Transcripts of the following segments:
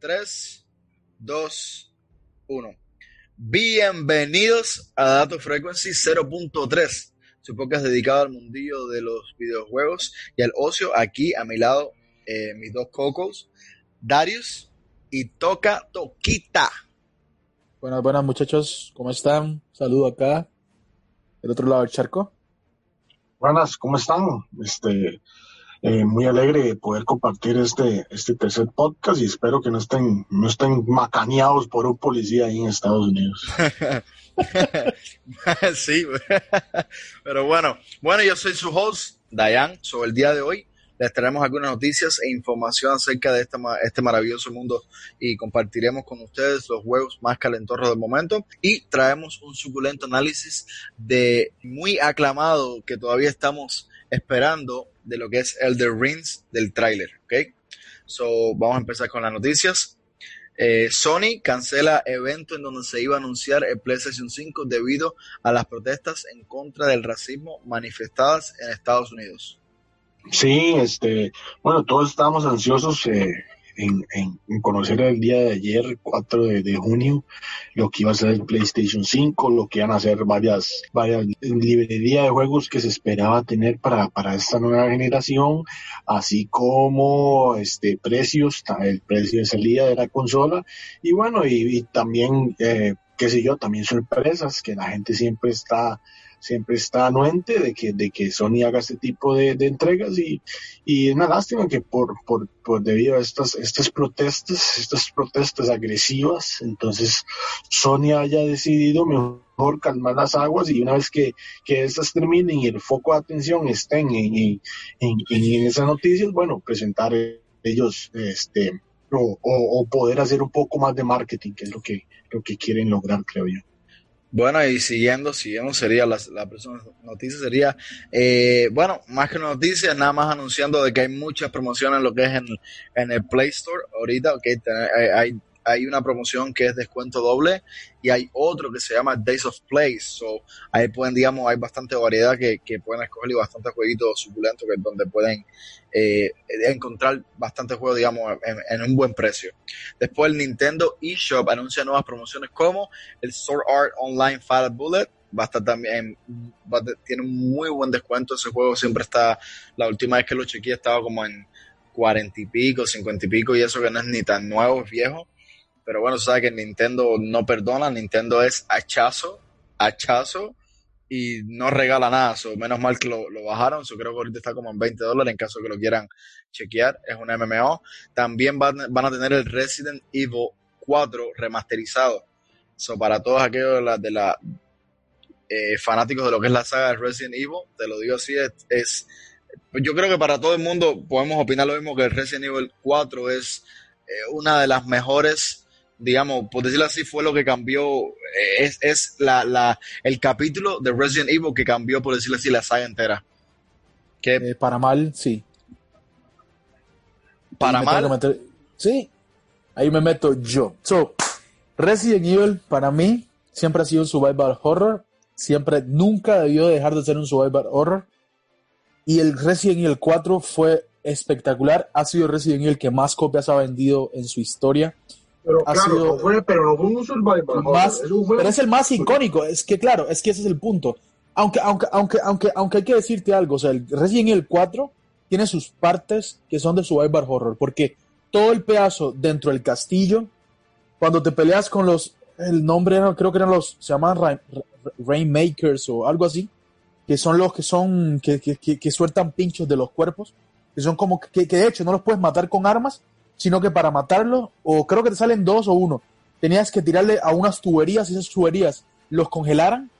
3, 2, 1. Bienvenidos a Dato Frequency 0.3, su podcast dedicado al mundillo de los videojuegos y al ocio. Aquí a mi lado, eh, mis dos cocos, Darius y Toca Toquita. Buenas, buenas muchachos, ¿cómo están? Saludo acá, del otro lado del charco. Buenas, ¿cómo están? Este, eh, muy alegre de poder compartir este, este tercer podcast y espero que no estén, no estén macaneados por un policía ahí en Estados Unidos. sí, pero bueno, bueno, yo soy su host, Dayan, sobre el día de hoy les traemos algunas noticias e información acerca de este maravilloso mundo y compartiremos con ustedes los juegos más calentorros del momento y traemos un suculento análisis de muy aclamado que todavía estamos esperando de lo que es Elder Rings del tráiler, ¿ok? So, vamos a empezar con las noticias. Eh, Sony cancela evento en donde se iba a anunciar el PlayStation 5 debido a las protestas en contra del racismo manifestadas en Estados Unidos. Sí, este, bueno, todos estábamos ansiosos eh, en, conocer el día de ayer, 4 de, junio, lo que iba a ser el PlayStation 5, lo que iban a ser varias, varias librerías de juegos que se esperaba tener para, para esta nueva generación, así como este precios, el precio de salida de la consola, y bueno, y, también, eh, qué sé yo, también sorpresas que la gente siempre está siempre está anuente de que, de que Sony haga este tipo de, entregas y, y, es una lástima que por, por, por debido a estas, estas protestas, estas protestas agresivas, entonces Sony haya decidido mejor calmar las aguas y una vez que, que estas terminen y el foco de atención estén en, en, en, esas noticias, bueno, presentar ellos este o, o, poder hacer un poco más de marketing, que es lo que, lo que quieren lograr, creo yo. Bueno, y siguiendo, siguiendo sería la, la próxima noticia sería, eh, bueno, más que una noticia, nada más anunciando de que hay muchas promociones en lo que es en, en el Play Store ahorita, ok, hay, hay una promoción que es descuento doble y hay otro que se llama Days of Play. So, ahí pueden, digamos, hay bastante variedad que, que pueden escoger y bastantes jueguitos suculentos que donde pueden eh, encontrar bastantes juegos, digamos, en, un buen precio. Después el Nintendo eShop anuncia nuevas promociones como el Sword Art Online Fire Bullet, va a estar también, tiene un muy buen descuento, ese juego siempre está, la última vez que lo chequeé estaba como en cuarenta y pico, cincuenta y pico y eso que no es ni tan nuevo, es viejo. Pero bueno, sabes que Nintendo no perdona, Nintendo es hachazo, hachazo y no regala nada. menos mal que lo, bajaron, so, creo que ahorita está como en 20 dólares en caso que lo quieran chequear. Es un MMO. También van, a tener el Resident Evil 4 remasterizado. So, para todos aquellos de la, eh, fanáticos de lo que es la saga de Resident Evil, te lo digo así, es, yo creo que para todo el mundo podemos opinar lo mismo que el Resident Evil 4 es eh, una de las mejores digamos, por decirlo así, fue lo que cambió, eh, es, es la, la, el capítulo de Resident Evil que cambió, por decirlo así, la saga entera. Que, eh, para mal, sí. Para mal. sí, ahí me meto yo. So, Resident Evil para mí siempre ha sido un survival horror, siempre, nunca debió dejar de ser un survival horror. Y el Resident Evil 4 fue espectacular, ha sido Resident Evil que más copias ha vendido en su historia pero claro, fue, pero no fue un survival más, pero es el más icónico, es que claro, es que ese es el punto. Aunque, aunque, aunque, aunque, aunque hay que decirte algo, o sea, el Resident Evil 4 tiene sus partes que son de survival horror, porque todo el pedazo dentro del castillo, cuando te peleas con los, el nombre creo que eran los, se llaman Rainmakers o algo así, que son los que son, que, que, que, sueltan pinchos de los cuerpos, que son como que, que de hecho no los puedes matar con armas, sino que para matarlo, o creo que te salen dos o uno, tenías que tirarle a unas tuberías y esas tuberías los congelaran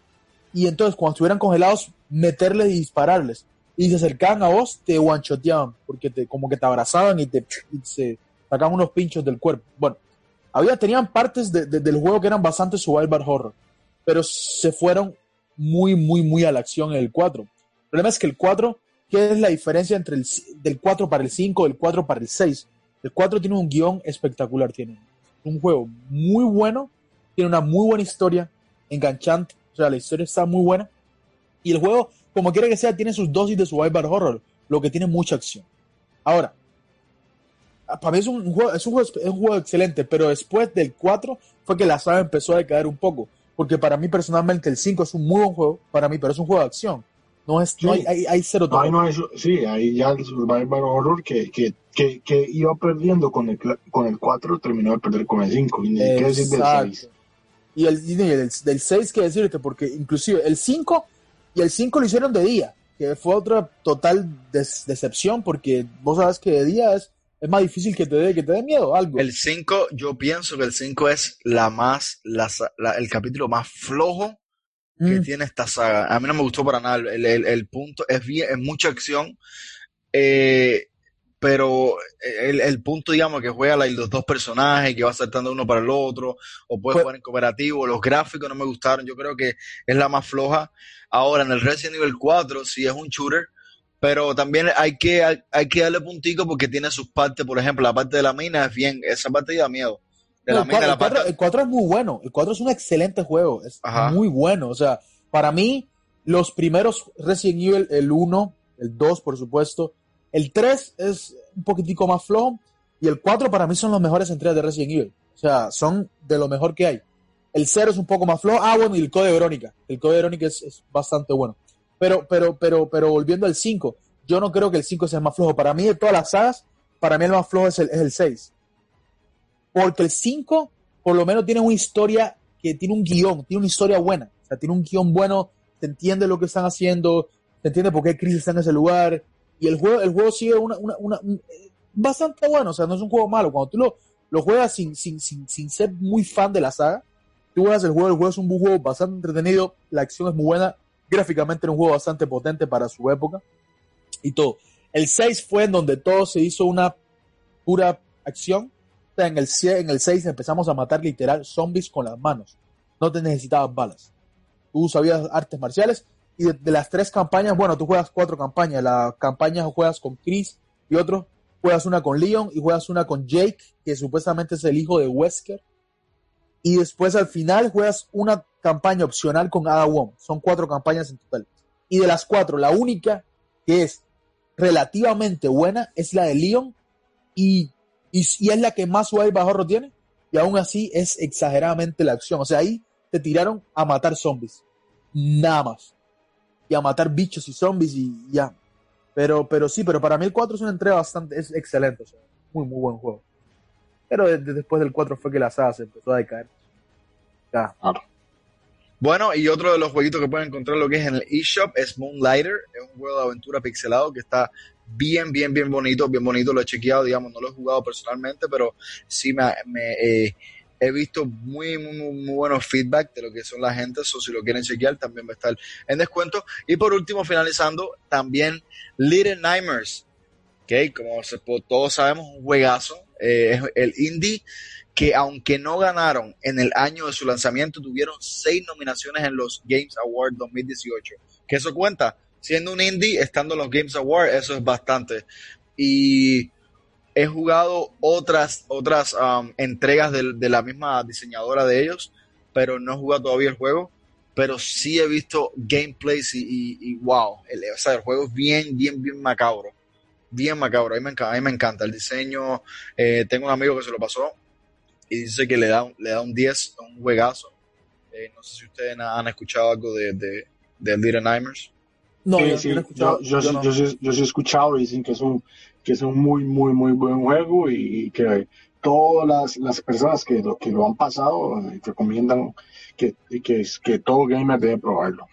y entonces cuando estuvieran congelados meterles y dispararles. Y se acercaban a vos te guanchoteaban porque te como que te abrazaban y te se sacaban unos pinchos del cuerpo. Bueno había tenían partes del juego que eran bastante survival horror pero se fueron muy muy muy a la acción en el 4 el problema es que el 4 ¿qué es la diferencia entre el del 4 para el 5 del 4 para el 6? El 4 tiene un guion espectacular, tiene un juego muy bueno, tiene una muy buena historia, enganchante, o sea, la historia está muy buena. Y el juego, como quiera que sea, tiene sus dosis de survival horror, lo que tiene mucha acción. Ahora, para mí es un, juego, es un juego, es un juego excelente, pero después del 4 fue que la saga empezó a decaer un poco. Porque para mí personalmente el 5 es un muy buen juego, para mí, pero es un juego de acción. No, es, no hay, hay, hay, cero no, Sí, ahí ya el Horror que, que, que, que, iba perdiendo con el, con el 4 terminó de perder con el 5. Y ni qué decir del 6. Y el, y del, del 6, qué decirte, porque inclusive el 5 y el 5 lo hicieron de día, que fue otra total des, decepción, porque vos sabes que de día es es más difícil que te dé que te dé miedo algo. El 5, yo pienso que el 5 es la más, la, la, el capítulo más flojo que mm. tiene esta saga. A mí no me gustó para nada. El, el, el punto es bien, es mucha acción. Eh, pero el, el, punto, digamos, que juega los dos personajes, que va saltando uno para el otro, o puede pues, jugar en cooperativo, los gráficos no me gustaron, yo creo que es la más floja. Ahora, en el Resident Evil 4, si es un shooter, pero también hay que, hay, que darle puntico porque tiene sus partes, por ejemplo, la parte de la mina es bien, esa parte da miedo. De no, la el, 4, el, 4, es muy bueno, el 4 es un excelente juego, es Ajá. muy bueno, o sea, para mí, los primeros Resident Evil, el 1, el 2, por supuesto, el 3 es un poquitico más flojo, y el 4 para mí son los mejores entregas de Resident Evil, o sea, son de lo mejor que hay. El 0 es un poco más flojo, ah, bueno, y el Code Verónica, el Code Verónica es, bastante bueno. Pero, pero, pero, pero volviendo al 5, yo no creo que el 5 sea más flojo. Para mí, de todas las sagas, para mí el más flojo es el, es el 6. Porque el 5, por lo menos, tiene una historia que tiene un guion, tiene una historia buena. O sea, tiene un guion bueno, se entiende lo que están haciendo, se entiende por qué Chris está en ese lugar. Y el juego, el juego sigue una, una, una, bastante bueno, o sea, no es un juego malo. Cuando tú lo, lo juegas sin, sin, sin, sin ser muy fan de la saga, tú juegas el juego, el juego es un juego bastante entretenido, la acción es muy buena, gráficamente era un juego bastante potente para su época y todo. El 6 fue en donde todo se hizo una pura acción. En el, en el 6 empezamos a matar literal zombies con las manos. No te necesitabas balas. Tú sabías artes marciales y de, las tres campañas, bueno, tú juegas cuatro campañas. La campaña juegas con Chris y otro. Juegas una con Leon y juegas una con Jake, que supuestamente es el hijo de Wesker. Y después al final juegas una campaña opcional con Ada Wong. Son cuatro campañas en total. Y de las cuatro, la única que es relativamente buena es la de Leon y, y, es la que más suave bajorro tiene. Y aún así es exageradamente la acción. O sea, ahí te tiraron a matar zombies. Nada más. Y a matar bichos y zombies y ya. Pero, pero sí, pero para mí el 4 es una entrega bastante, es excelente. O sea, muy, muy buen juego. Pero desde después del 4 fue que la saga se empezó a decaer. Ya. Bueno, y otro de los jueguitos que pueden encontrar lo que es en el eShop es Moonlighter, es un juego de aventura pixelado que está bien, bien, bien bonito, bien bonito, lo he chequeado, digamos, no lo he jugado personalmente, pero sí me, me eh, he visto muy, muy, muy, buenos feedback de lo que son la gente, eso si lo quieren chequear también va a estar en descuento. Y por último, finalizando, también Little Nightmares, que como todos sabemos, un juegazo, eh, es el indie que aunque no ganaron en el año de su lanzamiento, tuvieron seis nominaciones en los Games Awards 2018. Que eso cuenta, siendo un indie, estando en los Games Awards, eso es bastante. Y he jugado otras, otras um, entregas de, de, la misma diseñadora de ellos, pero no he jugado todavía el juego. Pero sí he visto gameplays y, y, y wow, el, o sea, el juego es bien, bien, bien macabro. Bien macabro, a mí me encanta, a mí me encanta el diseño. Eh, tengo un amigo que se lo pasó y dice que le da, le da un 10, un juegazo. Eh, no sé si ustedes han escuchado algo de, de, de Little Nightmares. No, sí, sí, yo, yo, yo, no. yo, sí, yo sí he escuchado y dicen que es un, que es un muy, muy, muy buen juego y que todas las, las personas que lo, que lo han pasado eh, recomiendan que, que, que todo gamer debe probarlo.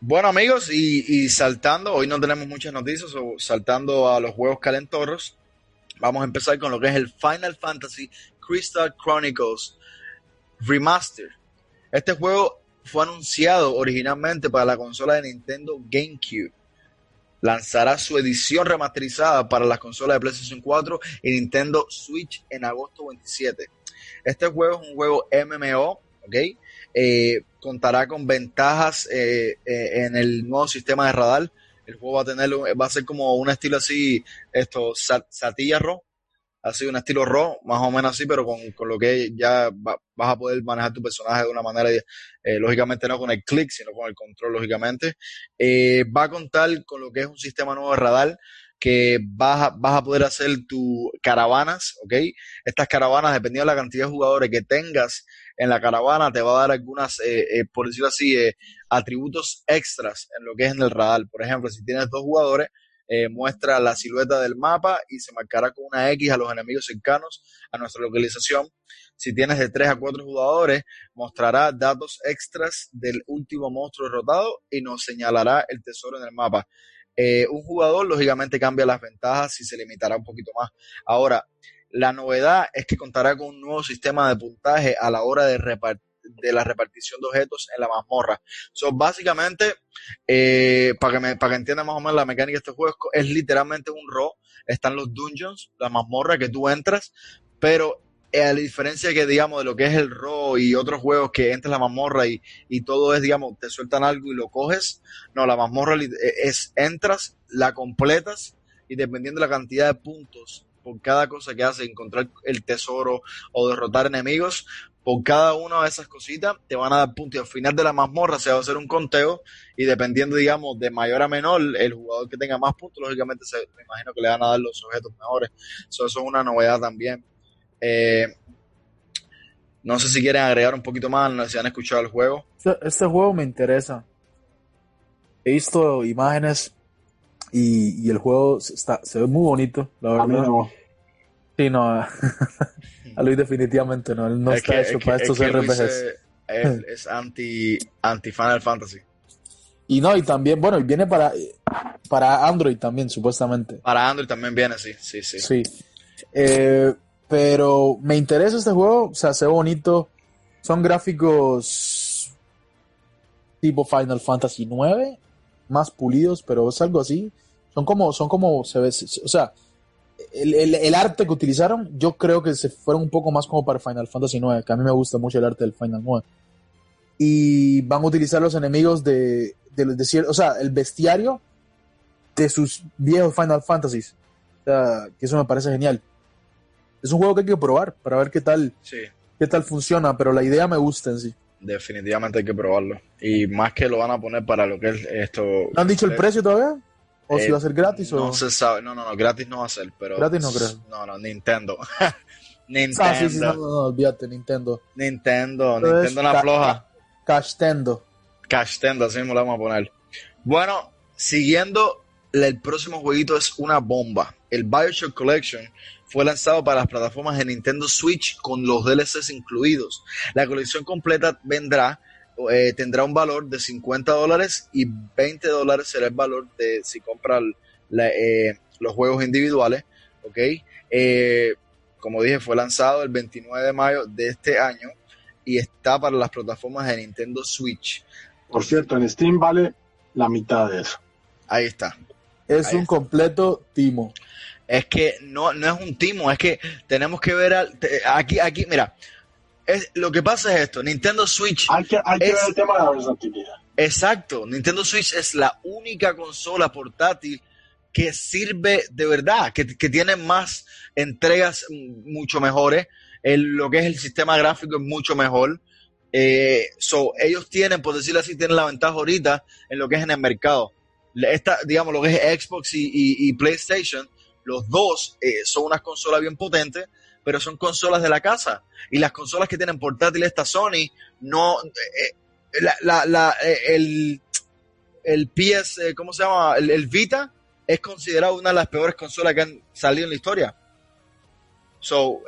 Bueno amigos, y, y, saltando, hoy no tenemos muchas noticias, o saltando a los juegos calentorros, Vamos a empezar con lo que es el Final Fantasy Crystal Chronicles Remaster. Este juego fue anunciado originalmente para la consola de Nintendo GameCube. Lanzará su edición remasterizada para las consolas de PlayStation 4 y Nintendo Switch en agosto 27. Este juego es un juego MMO, ¿ok? Eh, contará con ventajas eh, eh, en el nuevo sistema de radar el juego va a tener, va a ser como un estilo así, esto, Raw, así un estilo Raw, más o menos así, pero con, con lo que ya va, vas a poder manejar tu personaje de una manera, eh, lógicamente no con el clic, sino con el control, lógicamente. Eh, va a contar con lo que es un sistema nuevo de radar, que vas a, vas a poder hacer tus caravanas, ¿ok? Estas caravanas, dependiendo de la cantidad de jugadores que tengas en la caravana, te va a dar algunas, eh, eh, por decirlo así, eh, atributos extras en lo que es en el radar. Por ejemplo, si tienes dos jugadores, muestra la silueta del mapa y se marcará con una X a los enemigos cercanos a nuestra localización. Si tienes de 3 a 4 jugadores, mostrará datos extras del último monstruo derrotado y nos señalará el tesoro en el mapa. Eh, un jugador, lógicamente, cambia las ventajas y se limitará un poquito más. Ahora, la novedad es que contará con un nuevo sistema de puntaje a la hora de, de la repartición de objetos en la mazmorra. So, básicamente, eh, para, que que entiendan más o menos la mecánica de este juego, es, es literalmente un RO. Están los dungeons, la mazmorra que tú entras, pero eh, a la diferencia que, digamos, de lo que es el RO y otros juegos que entras la mazmorra y, y todo es, digamos, te sueltan algo y lo coges, no, la mazmorra eh, es, entras, la completas y dependiendo de la cantidad de puntos por cada cosa que haces, encontrar el tesoro o derrotar enemigos, por cada una de esas cositas te van a dar puntos y al final de la mazmorra se va a hacer un conteo y dependiendo, digamos, de mayor a menor, el jugador que tenga más puntos, lógicamente se, me imagino que le van a dar los objetos mejores. eso es una novedad también. Eh, no sé si quieren agregar un poquito más, si han escuchado el juego. Este, este, juego me interesa. He visto imágenes y, el juego está, se ve muy bonito, la verdad. no. Sí, no. a Luis definitivamente no. Él no está hecho para estos RPGs. Es, anti, anti Final Fantasy. Y no, y también, bueno, y viene para, para Android también, supuestamente. Para Android también viene, sí, sí, sí. Sí. Eh, pero me interesa este juego, o sea, se ve bonito. Son gráficos tipo Final Fantasy IX, más pulidos, pero es algo así. Son como, son como, se ve, o sea, el, arte que utilizaron, yo creo que se fueron un poco más como para Final Fantasy IX, que a mí me gusta mucho el arte del Final 9. Y van a utilizar los enemigos de, de, o sea, el bestiario de sus viejos Final Fantasies. O sea, que eso me parece genial es un juego que hay que probar para ver qué tal, qué tal funciona, pero la idea me gusta en sí. Definitivamente hay que probarlo. Y más que lo van a poner para lo que es esto. ¿No han dicho el precio todavía? ¿O si eh, va a ser gratis? No se sabe. No, no, no, gratis no va a ser. Pero, gratis no creo. No, no, Nintendo. Nintendo. Ah, sí, sí, no, no, no, olvídate, Nintendo. Nintendo, Nintendo la floja. Cashtendo. Cashtendo, así mismo lo vamos a poner. Bueno, siguiendo, el próximo jueguito es una bomba. El Bioshock Collection fue lanzado para las plataformas de Nintendo Switch con los DLCs incluidos. La colección completa vendrá, eh, tendrá un valor de 50 dólares y 20 dólares será el valor de si compra eh, los juegos individuales. ¿ok? Eh, como dije, fue lanzado el 29 de mayo de este año y está para las plataformas de Nintendo Switch. Por cierto, en Steam vale la mitad de eso. Ahí está. Es un completo timo es que no, no es un timo, es que tenemos que ver al, aquí, aquí, mira, es, lo que pasa es esto, Nintendo Switch. Hay que, hay que ver el tema de la versatilidad. Exacto, Nintendo Switch es la única consola portátil que sirve de verdad, que, que tiene más entregas mucho mejores, el, lo que es el sistema gráfico es mucho mejor. Eh, so, ellos tienen, por decirlo así, tienen la ventaja ahorita en lo que es en el mercado. Esta, digamos, lo que es Xbox y, y PlayStation, los dos eh, son unas consolas bien potentes, pero son consolas de la casa. Y las consolas que tienen portátil esta Sony, no. Eh, eh, la, el, el PS, ¿cómo se llama? El, Vita es considerado una de las peores consolas que han salido en la historia. So,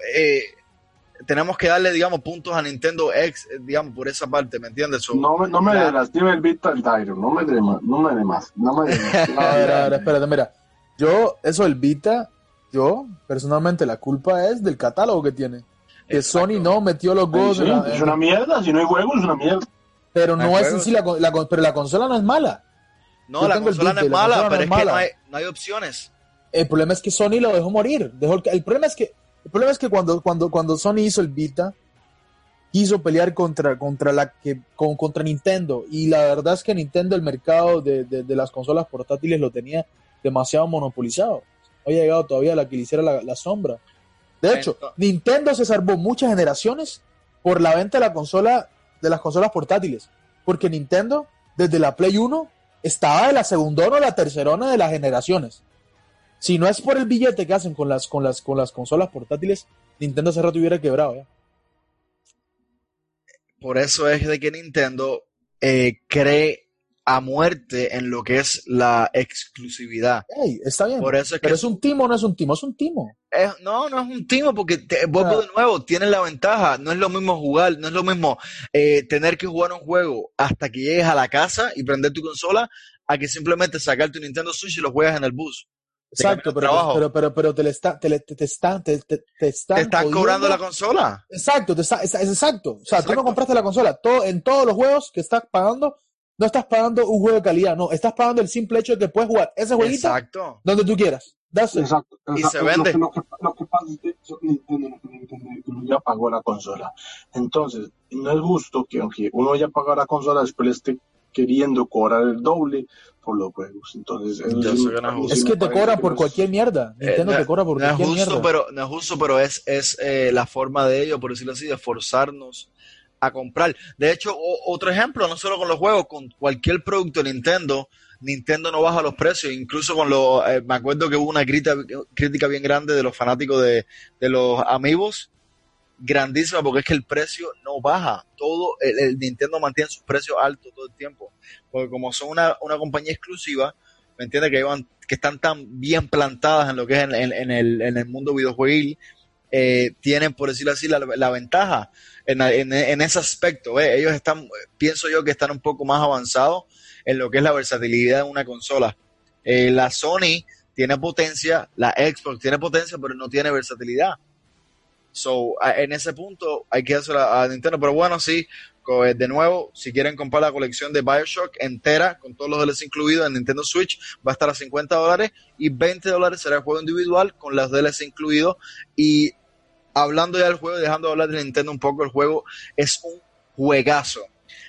tenemos que darle, digamos, puntos a Nintendo X, digamos, por esa parte, ¿me entiendes? no, me, no me lastime el Vita el Tyro, no me dé más, no me dé más, no me dé más. a ver, a ver, espérate, mira, yo, eso el Vita, yo, personalmente, la culpa es del catálogo que tiene. Que Sony no metió los juegos. es una mierda, si no hay juegos es una mierda. Pero no, es en sí, la, pero la consola no es mala. No, la consola no es mala, pero es, que no hay, no hay, opciones. El problema es que Sony lo dejó morir. Dejó, el, problema es que, el problema es que cuando, cuando, cuando Sony hizo el Vita, quiso pelear contra, contra, la que, con, contra Nintendo. Y la verdad es que Nintendo, el mercado de, de, de las consolas portátiles lo tenía demasiado monopolizado. Había llegado todavía la que le hiciera la, sombra. De hecho, Nintendo se salvó muchas generaciones por la venta de la consola, de las consolas portátiles. Porque Nintendo, desde la Play 1, estaba de la segunda o la tercera de las generaciones. Si no es por el billete que hacen con las, con las, con las consolas portátiles, Nintendo hace rato hubiera quebrado. ¿eh? Por eso es de que Nintendo eh, cree a muerte en lo que es la exclusividad. Hey, está bien. Por eso es que Pero es un timo no es un timo, es un timo. es- no, no es un timo porque te, vuelvo Ah. de nuevo, tienes la ventaja. No es lo mismo jugar, no es lo mismo eh, tener que jugar un juego hasta que llegues a la casa y prender tu consola a que simplemente sacar tu Nintendo Switch y lo juegas en el bus. Exacto, pero, pero, pero, pero te, le está, te, le- te, te están, te, te, te están, Te están cobrando la consola. Exacto, te está, es, es exacto. O sea, tú no compraste la consola. Todo, en todos los juegos que estás pagando, no estás pagando un juego de calidad, no. Estás pagando el simple hecho de que puedes jugar ese jueguito Exacto. donde tú quieras. It. Exacto. Y exacto. se vende. Lo que, lo que- lo que pasa es que Nintendo, Nintendo ya pagó la consola. Entonces, no es justo que aunque uno haya pagado la consola, después le esté queriendo cobrar el doble por los juegos. Entonces, es sí Es que te que por no es- cualquier mierda. Nintendo Eh, te cobra por no cualquier justo, mierda. pero no es justo, pero es, es eh, la forma de ellos, por decirlo así, de forzarnos a comprar. De hecho, otro ejemplo, no solo con los juegos, con cualquier producto de Nintendo, Nintendo no baja los precios, incluso con los, eh, me acuerdo que hubo una crítica, crítica bien grande de los fanáticos de, de los amigos, grandísima, porque es que el precio no baja, todo, el, Nintendo mantiene sus precios altos todo el tiempo, porque como son una, una compañía exclusiva, ¿me entiendes? Que, que están tan bien plantadas en lo que es en, en- el, en el mundo videojueguil, eh, tienen, por decirlo así, la ventaja en, ese aspecto. Ellos están, pienso yo que están un poco más avanzados en lo que es la versatilidad de una consola. Eh, la Sony tiene potencia, la Xbox tiene potencia, pero no tiene versatilidad. So, en ese punto hay que hacer a, Nintendo. Pero bueno, sí, eh, de nuevo, si quieren comprar la colección de Bioshock entera, con todos los DLC incluidos en Nintendo Switch, va a estar a 50 dólares y 20 dólares será el juego individual con los DLC incluidos. Y hablando ya del juego, y dejando de hablar de Nintendo un poco, el juego es un juegazo.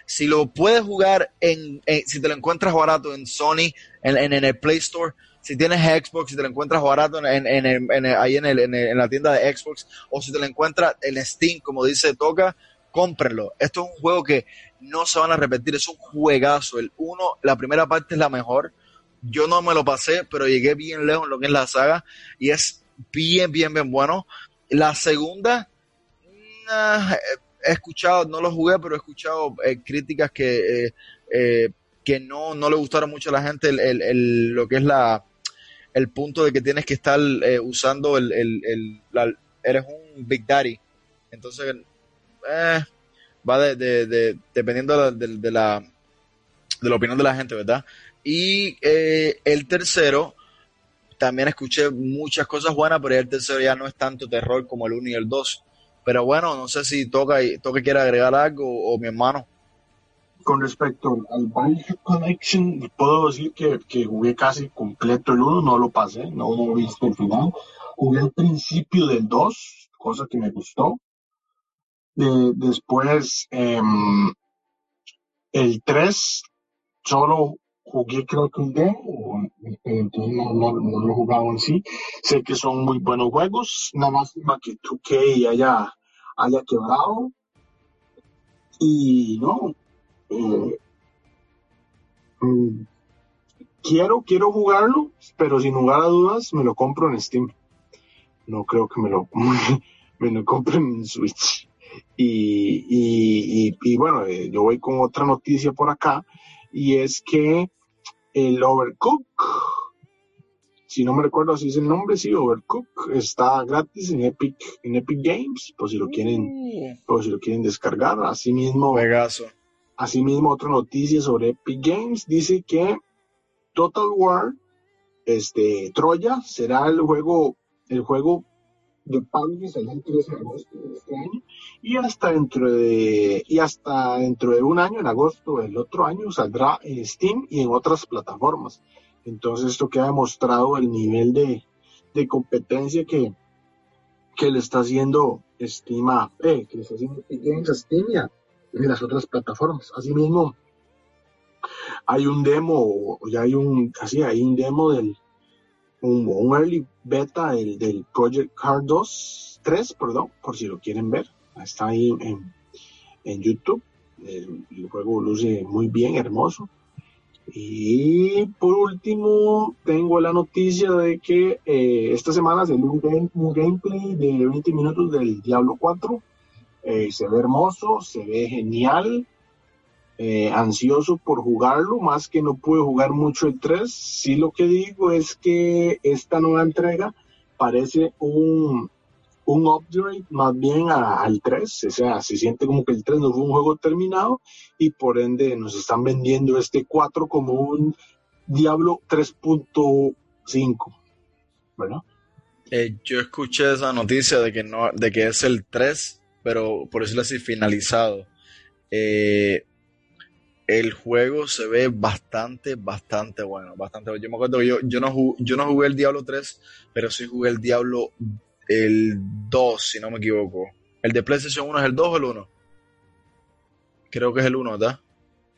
Si lo puedes jugar en, si te lo encuentras barato en Sony, en, en- el Play Store, si tienes Xbox, si te lo encuentras barato en, ahí el- en la tienda de Xbox, o si te lo encuentras en Steam, como dice Toca, cómprenlo. Esto es un juego que no se van a repetir, es un juegazo. El uno, la primera parte es la mejor. Yo no me lo pasé, pero llegué bien lejos en lo que es la saga y es bien, bien, bien bueno. La segunda, he escuchado, no lo jugué, pero he escuchado eh, críticas que, eh, eh, que no, no le gustaron mucho a la gente el, el- lo que es la el punto de que tienes que estar eh, usando el, el, eres un Big Daddy. Entonces, eh, va de, de- de- dependiendo de de, la, de la opinión de la gente, ¿verdad? Y el tercero, también escuché muchas cosas buenas, pero el tercero ya no es tanto terror como el uno y el dos. Pero bueno, no sé si toca toca quiere agregar algo o, mi hermano. Con respecto al Bioshock Collection, puedo decir que, que jugué casi completo el 1, no lo pasé, no lo he visto el final. Jugué el principio del 2, cosa que me gustó. De- después, em, el 3, solo jugué creo que un demo, eh, entonces no, lo he jugado en sí. Sé que son muy buenos juegos, nada más que 2K haya, haya quebrado. Y no, eh, mm, quiero, quiero jugarlo, pero sin lugar a dudas me lo compro en Steam. No creo que me lo, me lo compre en Switch. Y, y, y, y bueno, eh, yo voy con otra noticia por acá, y es que el Overcook, si no me recuerdo así es el nombre, sí, Overcook, está gratis en Epic, en Epic Games, por si lo quieren, por si lo quieren descargar. Asimismo, Juegazo. Asimismo, otra noticia sobre Epic Games dice que Total War, este, Troya, será el juego, el juego de saldrá el 13 de agosto de este año y hasta dentro de y hasta dentro de un año en agosto del otro año saldrá en Steam y en otras plataformas entonces esto que ha demostrado el nivel de, de competencia que, que le está haciendo Steam a, eh, que le está haciendo Games a Steam y a, en las otras plataformas. Asimismo, hay un demo, ya hay un, casi hay un demo del, un, un early beta del, del Project Card 2, 3, perdón, por si lo quieren ver. Está ahí en, en YouTube. El, el juego luce muy bien, hermoso. Y por último, tengo la noticia de que eh, esta semana salió un, un, gameplay de 20 minutos del Diablo 4. Eh, se ve hermoso, se ve genial. Eh, ansioso por jugarlo, más que no pude jugar mucho el 3. Sí lo que digo es que esta nueva entrega parece un, un upgrade más bien al 3, o sea, se siente como que el 3 no fue un juego terminado y por ende nos están vendiendo este 4 como un Diablo 3.5, ¿verdad? Eh, yo escuché esa noticia de que no, de que es el 3, pero por decirlo así, finalizado. Eh, el juego se ve bastante, bastante bueno, bastante Yo me acuerdo que yo, yo, no jugué, yo no jugué el Diablo 3, pero sí jugué el Diablo el 2, si no me equivoco. ¿El de PlayStation 1 es el 2 o el 1? Creo que es el 1, ¿verdad?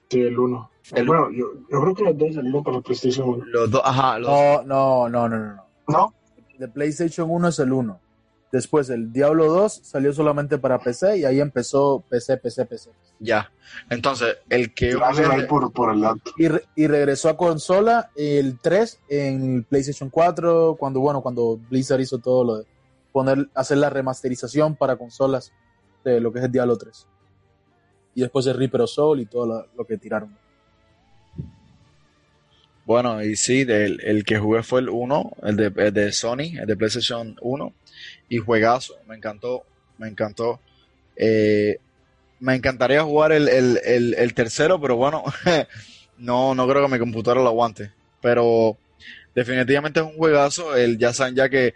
Sí, el 1. El bueno, yo, yo, creo que los dos salieron para PlayStation 1. Los dos, ajá. Los... No, no, no, no, no. ¿No? El de PlayStation 1 es el 1. Después el Diablo 2 salió solamente para PC y ahí empezó PC, PC, PC. Ya. Entonces, el que... Ahí por, por el y, re, y, regresó a consola el 3 en PlayStation 4, cuando, bueno, cuando Blizzard hizo todo lo de poner, hacer la remasterización para consolas de lo que es el Diablo 3. Y después el Reaper of Soul y todo lo, lo que tiraron. Bueno, y sí, el, el que jugué fue el 1, el de, el de Sony, el de PlayStation 1 y juegazo, me encantó, me encantó. Eh, me encantaría jugar el, el, el, el, tercero, pero bueno, no, no creo que mi computadora lo aguante. Pero definitivamente es un juegazo. El, ya saben ya que,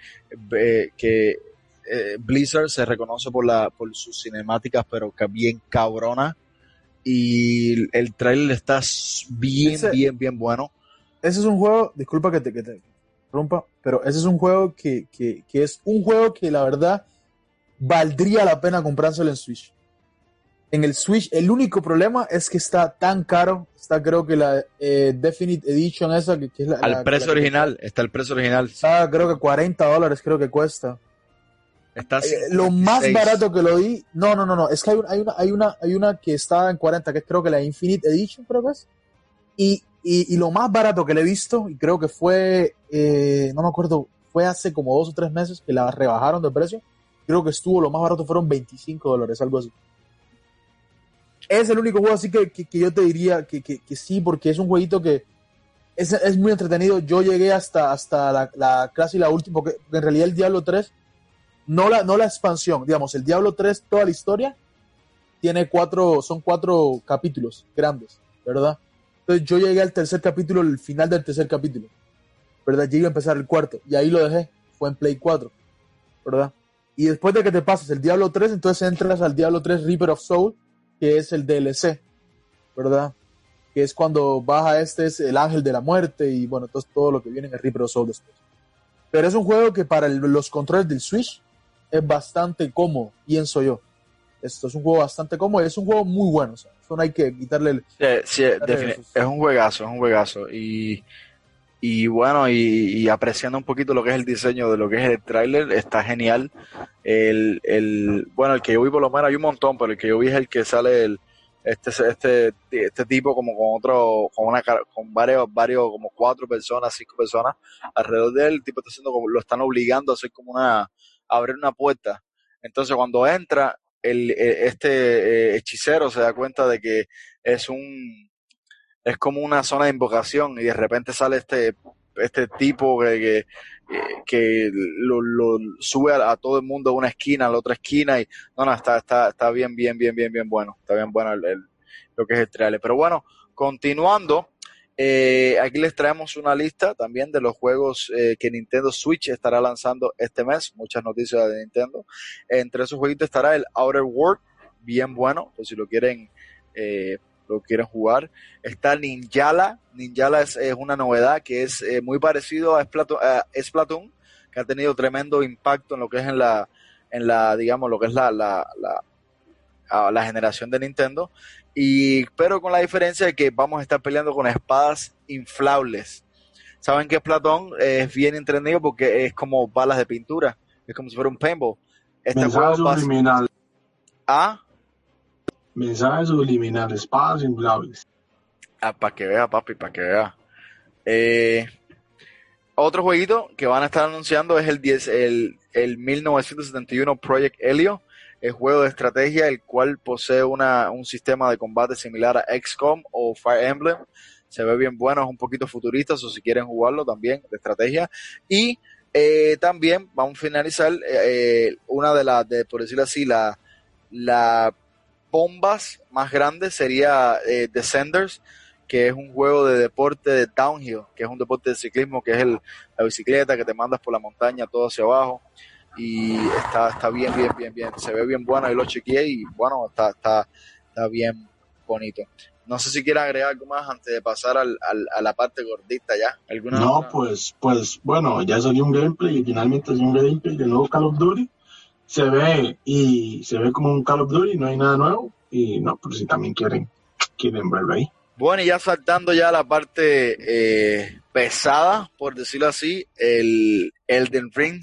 eh, que eh, Blizzard se reconoce por, la, por sus cinemáticas, pero que bien cabrona. Y el trailer está bien, ese, bien, bien bueno. Ese es un juego, disculpa que te, que te rompa, pero ese es un juego que, que, que, es un juego que la verdad valdría la pena comprárselo en Switch. En el Switch, el único problema es que está tan caro. Está, creo que la eh, Definite Edition, esa que, que es la. Al la, precio la, original, está el precio original. Está, creo que 40 dólares, creo que cuesta. Está eh, lo más barato que lo di. No, no, no, no. Es que hay una, hay una, hay una, hay una que está en 40, que es creo que la Infinite Edition, creo que es. Y y, y, lo más barato que le he visto, y creo que fue, eh, no me acuerdo, fue hace como dos o tres meses que la rebajaron de precio. Creo que estuvo, lo más barato fueron 25 dólares, algo así. Es el único juego así que, que, yo te diría que, que, sí, porque es un jueguito que es, es muy entretenido. Yo llegué hasta, hasta la, la casi la última, porque en realidad el Diablo 3, no la, no la expansión, digamos, el Diablo 3, toda la historia, tiene cuatro, son cuatro capítulos grandes, ¿verdad? Entonces yo llegué al tercer capítulo, el final del tercer capítulo, ¿verdad? Llegué a empezar el cuarto y ahí lo dejé, fue en Play 4, ¿verdad? Y después de que te pases el Diablo 3, entonces entras al Diablo 3 Reaper of Soul, que es el DLC, ¿verdad? Que es cuando baja este, es el ángel de la muerte y bueno, entonces todo lo que viene en el Reaper of Soul después. Pero es un juego que para los controles del Switch es bastante cómodo, pienso yo. Esto es un juego bastante cómodo y es un juego muy bueno. O no hay que quitarle el. Sí, sí es un juegazo, es un juegazo. Y, y bueno, y, y, apreciando un poquito lo que es el diseño de lo que es el tráiler, está genial. El, el, bueno, el que yo vi por lo menos hay un montón, pero el que yo vi es el que sale el, este, este, este tipo como con otro, con una con varios, varios, como cuatro personas, cinco personas alrededor de él, el tipo está haciendo como, lo están obligando a hacer como una, a abrir una puerta. Entonces cuando entra, el, este eh, hechicero se da cuenta de que es un es como una zona de invocación y de repente sale este este tipo que, que, lo, sube a, todo el mundo a una esquina, a la otra esquina y no, no, está, está, está bien, bien, bien, bien, bien bueno, está bien bueno el, el, lo que es el trailer. Pero bueno, continuando, eh, aquí les traemos una lista también de los juegos eh, que Nintendo Switch estará lanzando este mes. Muchas noticias de Nintendo. Entre esos jueguitos estará el Outer World, bien bueno, por si lo quieren, eh, lo quieren jugar. Está Ninjala. Ninjala es, una novedad que es eh, muy parecido a Splatoon, que ha tenido tremendo impacto en lo que es en la, en la digamos, lo que es la, la, la generación de Nintendo y pero con la diferencia de que vamos a estar peleando con espadas inflables. Saben que Platón es bien entretenido porque es como balas de pintura, es como si fuera un paintball. Este Mensaje subliminal. ¿Ah? Mensaje subliminal, espadas inflables. Ah, para que vea, papi, para que vea. Eh, otro jueguito que van a estar anunciando es el, 10, el, el 1971 Project Helio, el juego de estrategia, el cual posee una, un sistema de combate similar a XCOM o Fire Emblem. Se ve bien bueno, es un poquito futurista, o si quieren jugarlo también, de estrategia. Y eh, también vamos a finalizar eh, una de las, de, por decirlo así, la, bombas más grandes sería eh, Descenders, que es un juego de deporte de downhill, que es un deporte de ciclismo, que es el, la bicicleta que te mandas por la montaña todo hacia abajo. Y está, está bien, bien, bien, bien. Se ve bien bueno, ahí lo chequeé y bueno, está, está, está bien bonito. No sé si quiere agregar algo más antes de pasar al, al, a la parte gordita ya. ¿Alguna No, pues, pues, bueno, ya salió un gameplay y finalmente es un gameplay del nuevo Call of Duty. Se ve y se ve como un Call of Duty, no hay nada nuevo. Y no, pero si también quieren, quieren verlo ahí. Bueno, y ya saltando ya a la parte eh, pesada, por decirlo así, el Elden Ring.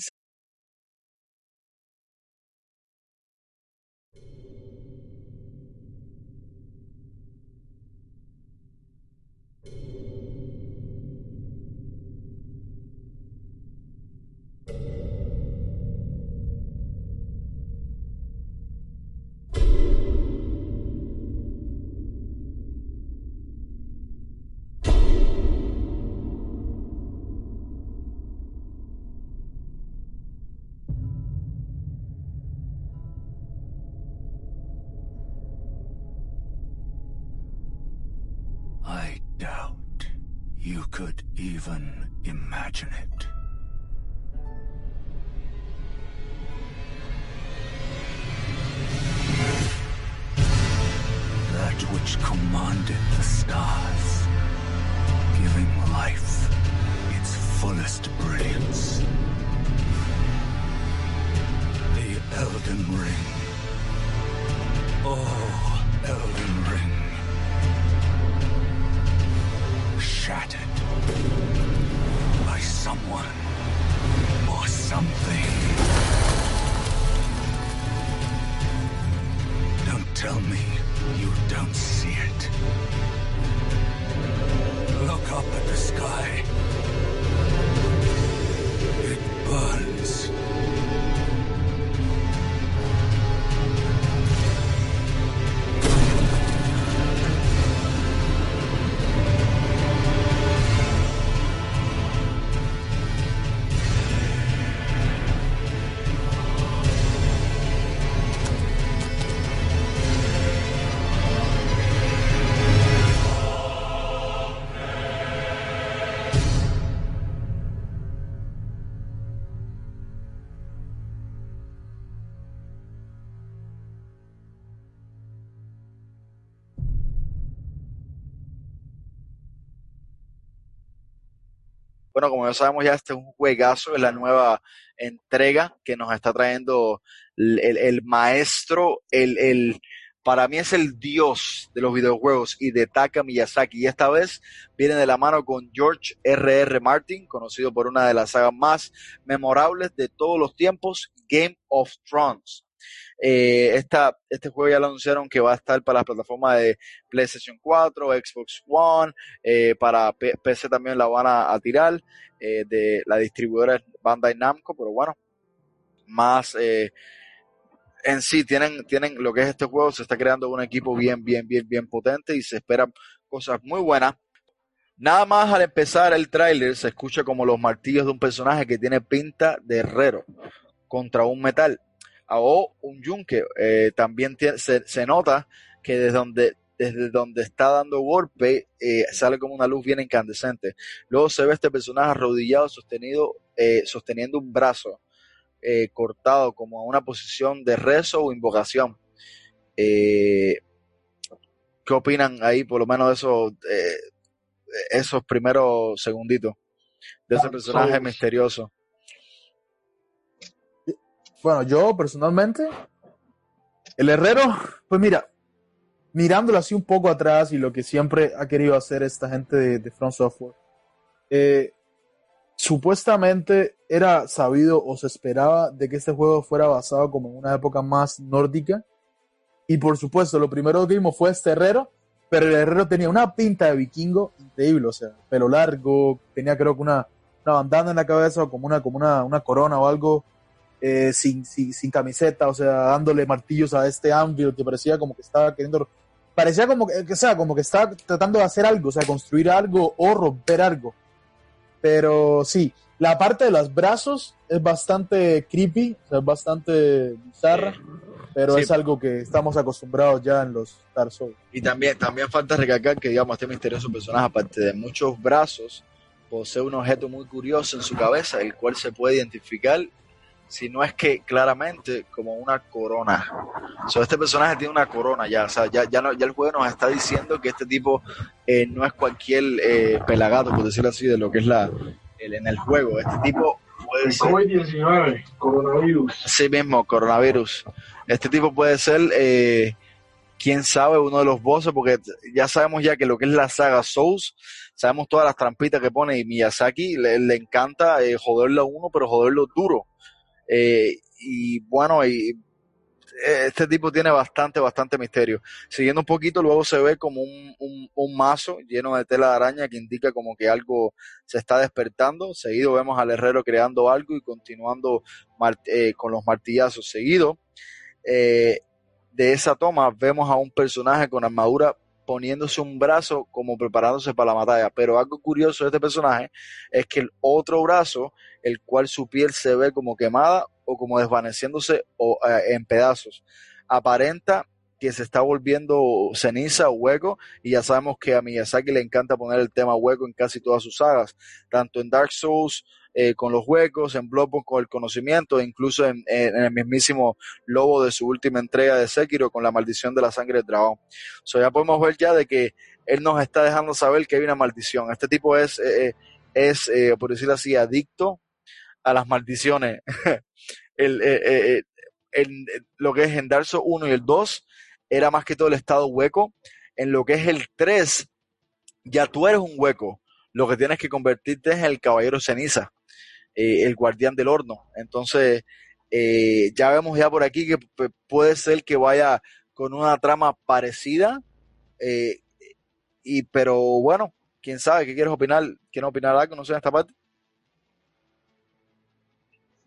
Could even imagine it. That which commanded the stars, giving life its fullest brilliance. The Elden Ring. Oh, Elden Ring shattered by someone or something. Don't tell me you don't see it. Look up at the sky. It burns. Como ya sabemos, ya este es un juegazo, es la nueva entrega que nos está trayendo el maestro, el, el, para mí es el dios de los videojuegos y de Taka Miyazaki. Y esta vez viene de la mano con George R.R. R. Martin, conocido por una de las sagas más memorables de todos los tiempos, Game of Thrones. Eh, esta, este juego ya lo anunciaron que va a estar para las plataformas de PlayStation 4, Xbox One, eh, para PC también la van a, tirar, eh, de la distribuidora Bandai Namco, pero bueno, más en sí tienen, tienen lo que es este juego, se está creando un equipo bien, bien, bien, bien potente y se esperan cosas muy buenas. Nada más al empezar el tráiler se escucha como los martillos de un personaje que tiene pinta de herrero contra un metal o un yunque. Eh, también se, se nota que desde donde, desde donde está dando golpe eh, sale como una luz bien incandescente. Luego se ve este personaje arrodillado sostenido, eh, sosteniendo un brazo cortado como a una posición de rezo o invocación. ¿Qué opinan ahí por lo menos de esos, esos primeros segunditos de ese Dark personaje misterioso? Bueno, yo personalmente, el herrero, pues mira, mirándolo así un poco atrás y lo que siempre ha querido hacer esta gente de, de Front Software, eh, supuestamente era sabido o se esperaba de que este juego fuera basado como en una época más nórdica. Y por supuesto, lo primero que vimos fue este herrero, pero el herrero tenía una pinta de vikingo increíble, o sea, pelo largo, tenía creo que una, una bandana en la cabeza o como una, como una, una corona o algo, eh, sin, sin, sin camiseta, o sea, dándole martillos a este Anvil que parecía como que estaba queriendo, parecía como que, o sea, como que estaba tratando de hacer algo, o sea, construir algo o romper algo. Pero sí, la parte de los brazos es bastante creepy, o sea, es bastante bizarra, pero Sí. es algo que estamos acostumbrados ya en los Dark Souls. Y también, también falta recalcar que, digamos, este misterioso personaje, aparte de muchos brazos, posee un objeto muy curioso en su cabeza, el cual se puede identificar, si no es que claramente, como una corona. O sea, este personaje tiene una corona ya, o sea, ya, ya, no- ya el juego nos está diciendo que este tipo eh, no es cualquier eh, pelagato, por decirlo así, de lo que es la el- en el juego. Este tipo puede ser... COVID-19, coronavirus. Sí mismo, coronavirus. Este tipo puede ser, eh, quién sabe, uno de los bosses, porque ya sabemos ya que lo que es la saga Souls, sabemos todas las trampitas que pone y Miyazaki le, le encanta eh, joderlo a uno, pero joderlo duro. Eh, y bueno, este tipo tiene bastante, bastante misterio. Siguiendo un poquito, luego se ve como un, mazo lleno de tela de araña que indica como que algo se está despertando. Seguido vemos al herrero creando algo y continuando eh, con los martillazos. Seguido eh, de esa toma vemos a un personaje con armadura poniéndose un brazo como preparándose para la batalla. Pero algo curioso de este personaje es que el otro brazo, el cual su piel se ve como quemada o como desvaneciéndose o, eh, en pedazos, aparenta que se está volviendo ceniza o hueco y ya sabemos que a Miyazaki le encanta poner el tema hueco en casi todas sus sagas, tanto en Dark Souls eh, con los huecos, en Bloodborne con el conocimiento, e incluso en, el mismísimo lobo de su última entrega de Sekiro con la maldición de la sangre del dragón. So ya podemos ver ya de que él nos está dejando saber que hay una maldición. Este tipo es, eh, es eh, por decirlo así, adicto a las maldiciones. el, eh, eh, en lo que es en Dark Souls 1 y el 2 era más que todo el estado hueco. En lo que es el 3, ya tú eres un hueco. Lo que tienes que convertirte es el caballero ceniza, eh, el guardián del horno. Entonces, eh, ya vemos ya por aquí que puede ser que vaya con una trama parecida. eh, y pero bueno, quién sabe, ¿qué quieres opinar? ¿Quieres opinar algo? No sé en esta parte.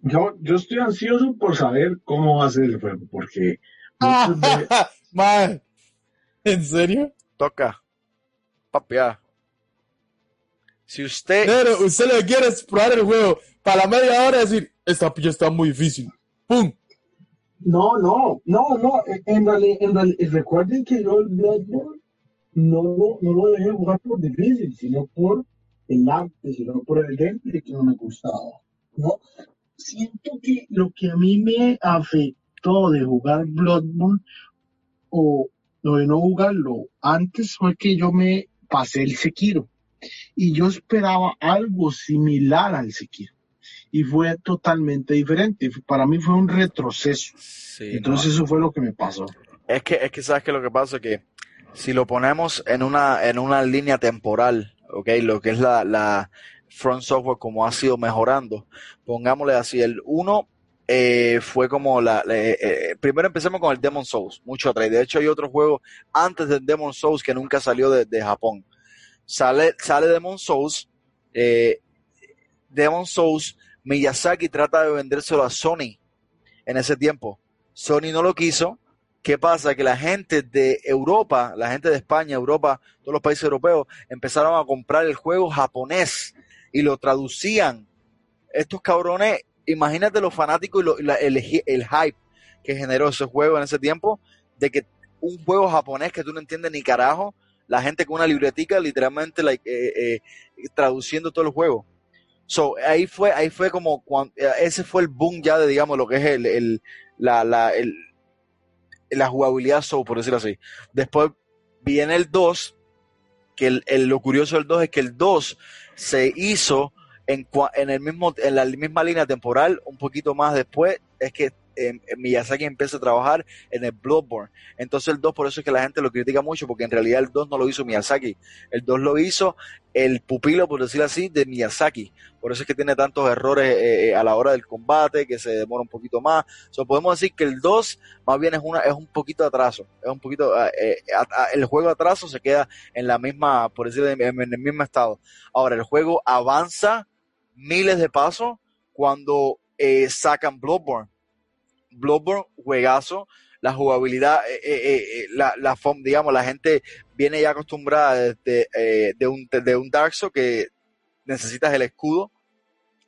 Yo, yo estoy ansioso por saber cómo va a ser el juego, porque muchos de- Man, ¿en serio? Toca. Papear. Si usted. Pero usted lo que quiere es probar el juego para la media hora y decir, esta pilla está muy difícil. ¡Pum! No, no, no, no. En realidad, en realidad, recuerden que yo el Bloodborne no lo, no lo dejé jugar por difícil, sino por el arte, sino por el gameplay que no me gustaba. ¿no? Siento que lo que a mí me afectó de jugar Bloodborne o lo de no jugarlo antes fue que yo me pasé el Sekiro y yo esperaba algo similar al Sekiro y fue totalmente diferente. Para mí fue un retroceso. Sí, Entonces eso fue lo que me pasó. no. Es que, es que sabes que lo que pasa es que si lo ponemos en una, en una línea temporal, ok, lo que es la, la Front Software como ha sido mejorando, pongámosle así, el 1 eh, fue como la, eh, eh, primero empecemos con el Demon Souls, mucho atrás. De hecho hay otro juego antes del Demon Souls que nunca salió de, de Japón. Sale, sale Demon Souls, eh, Demon Souls, Miyazaki trata de vendérselo a Sony en ese tiempo. Sony no lo quiso. ¿Qué pasa? Que la gente de Europa, la gente de España, Europa, todos los países europeos, empezaron a comprar el juego japonés y lo traducían. Estos cabrones, imagínate los fanáticos y lo- el, hype que generó ese juego en ese tiempo, de que un juego japonés que tú no entiendes ni carajo, la gente con una libretica literalmente eh, eh, traduciendo todo el juego. So, ahí fue, ahí fue como cuan- eh, ese fue el boom ya de digamos lo que es el, la, la, el- la jugabilidad Soul, por decirlo así. Después viene el 2, que el- lo curioso del 2 es que el 2 se hizo en, en el mismo, en la misma línea temporal, un poquito más después, es que eh, Miyazaki empieza a trabajar en el Bloodborne. Entonces el 2 por eso es que la gente lo critica mucho, porque en realidad el 2 no lo hizo Miyazaki. El 2 lo hizo el pupilo, por decirlo así, de Miyazaki. Por eso es que tiene tantos errores eh, eh, a la hora del combate, que se demora un poquito más. So, podemos decir que el 2 más bien es, una, es un poquito de atraso. Es un poquito, eh, el juego atraso se queda en la misma, por decirlo, en, en el mismo estado. Ahora, el juego avanza miles de pasos cuando sacan Bloodborne. Bloodborne, juegazo, la jugabilidad, eh, eh, eh, la, la, digamos, la gente viene ya acostumbrada de, de, un, de un Dark Souls que necesitas el escudo.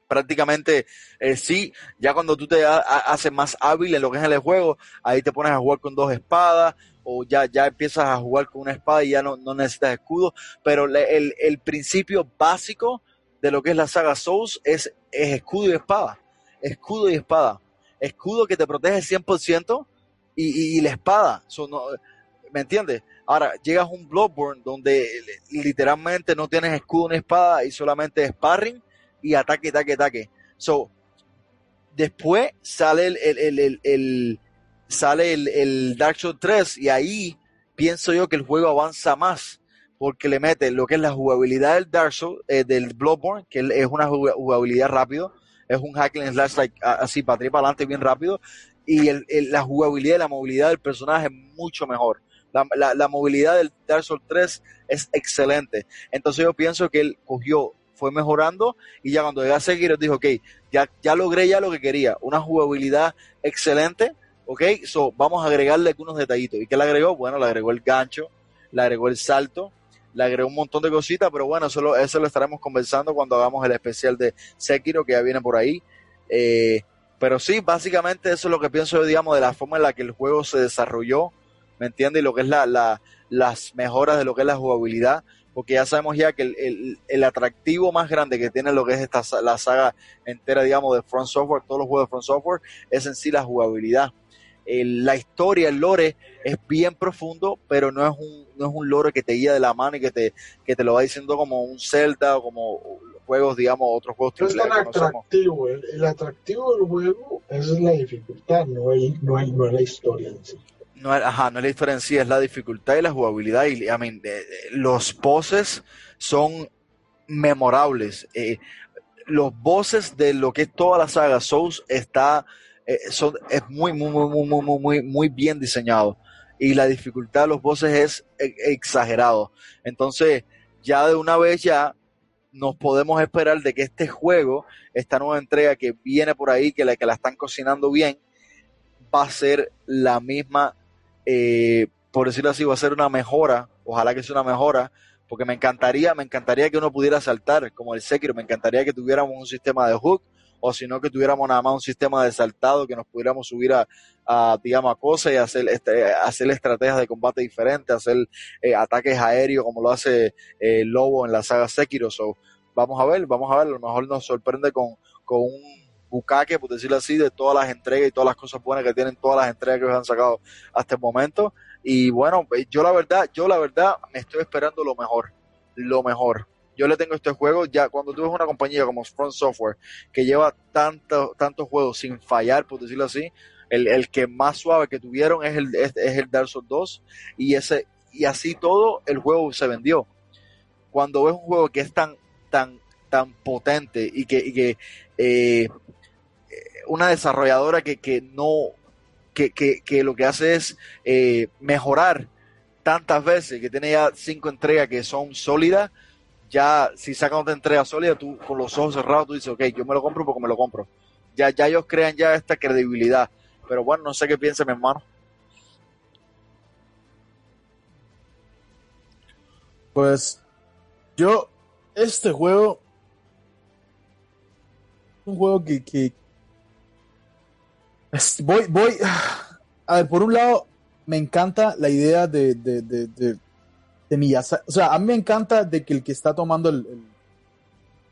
Prácticamente, sí, ya cuando tú te haces más hábil en lo que es el juego, ahí te pones a jugar con dos espadas, o ya, ya empiezas a jugar con una espada y ya no, no necesitas escudo, pero el, el, principio básico de lo que es la saga Souls es, es escudo y espada. Escudo y espada. Escudo que te protege 100%, y, la espada. ¿Me entiendes? Ahora, llegas a un Bloodborne donde literalmente no tienes escudo ni espada y solamente sparring y ataque, ataque, ataque. So, después sale el, el, el, sale el, Dark Souls 3 y ahí pienso yo que el juego avanza más porque le mete lo que es la jugabilidad del Dark Souls, eh, del Bloodborne, que es una jugabilidad rápido, es un hack and slash like, así para atrás para adelante bien rápido, y el, la jugabilidad y la movilidad del personaje es mucho mejor. La, la, movilidad del Dark Souls 3 es excelente. Entonces yo pienso que él cogió, fue mejorando y ya cuando llegó a seguir dijo, ok, ya, ya logré ya lo que quería, una jugabilidad excelente, ok, so vamos a agregarle algunos detallitos. ¿Y qué le agregó? Bueno, le agregó el gancho, le agregó el salto, le agregó un montón de cositas, pero bueno, eso lo, eso lo estaremos conversando cuando hagamos el especial de Sekiro que ya viene por ahí. Eh, pero sí, básicamente eso es lo que pienso yo, digamos, de la forma en la que el juego se desarrolló, ¿me entiendes? Y lo que es la, la, las mejoras de lo que es la jugabilidad, porque ya sabemos ya que el, el, el, atractivo más grande que tiene lo que es esta la saga entera, digamos, de Front Software, todos los juegos de Front Software, es en sí la jugabilidad. La historia, el lore es bien profundo, pero no es un, no es un lore que te guía de la mano y que te, que te lo va diciendo como un Zelda o como juegos, digamos, otros juegos no es tan atractivo, el, atractivo del juego es la dificultad, no, es no, no la historia en sí. No, ajá, no es la historia en sí, es la dificultad y la jugabilidad. Y I mean, los bosses son memorables. Eh, los bosses de lo que es toda la saga Souls está eh, son, es muy, muy, muy, muy, muy, muy, muy bien diseñado. Y la dificultad de los bosses es e, exagerado. Entonces, ya de una vez ya nos podemos esperar de que este juego, esta nueva entrega que viene por ahí, que la, que la están cocinando bien, va a ser la misma, eh, por decirlo así, va a ser una mejora, ojalá que sea una mejora, porque me encantaría, me encantaría que uno pudiera saltar como el Sekiro, me encantaría que tuviéramos un sistema de hook, o si no que tuviéramos nada más un sistema de saltado, que nos pudiéramos subir a, a digamos, a cosas y hacer, este, hacer estrategias de combate diferentes, hacer eh, ataques aéreos como lo hace eh, Lobo en la saga Sekiro. So, vamos a ver, vamos a ver, a lo mejor nos sorprende con, con un bucaque, por decirlo así, de todas las entregas y todas las cosas buenas que tienen todas las entregas que se han sacado hasta el momento. Y bueno, yo la verdad, yo la verdad me estoy esperando lo mejor, lo mejor yo le tengo este juego, ya cuando tú ves una compañía como Front Software que lleva tantos tantos juegos sin fallar, por decirlo así, el, el, que más suave que tuvieron es el, es, el Dark Souls 2 y, ese, y así todo el juego se vendió. Cuando ves un juego que es tan, tan, tan potente y que, que eh, una desarrolladora que, que no, que, que, que, lo que hace es eh, mejorar tantas veces, que tiene ya cinco entregas que son sólidas, ya si sacan otra entrega sólida, tú con los ojos cerrados, tú dices, ok, yo me lo compro porque me lo compro. Ya, ya ellos crean ya esta credibilidad. Pero bueno, no sé qué piensa mi hermano. Pues yo, este juego, un juego que, que voy, voy, a ver, por un lado, me encanta la idea de, de, Miyazaki. O sea, a mí me encanta de que el que está tomando el,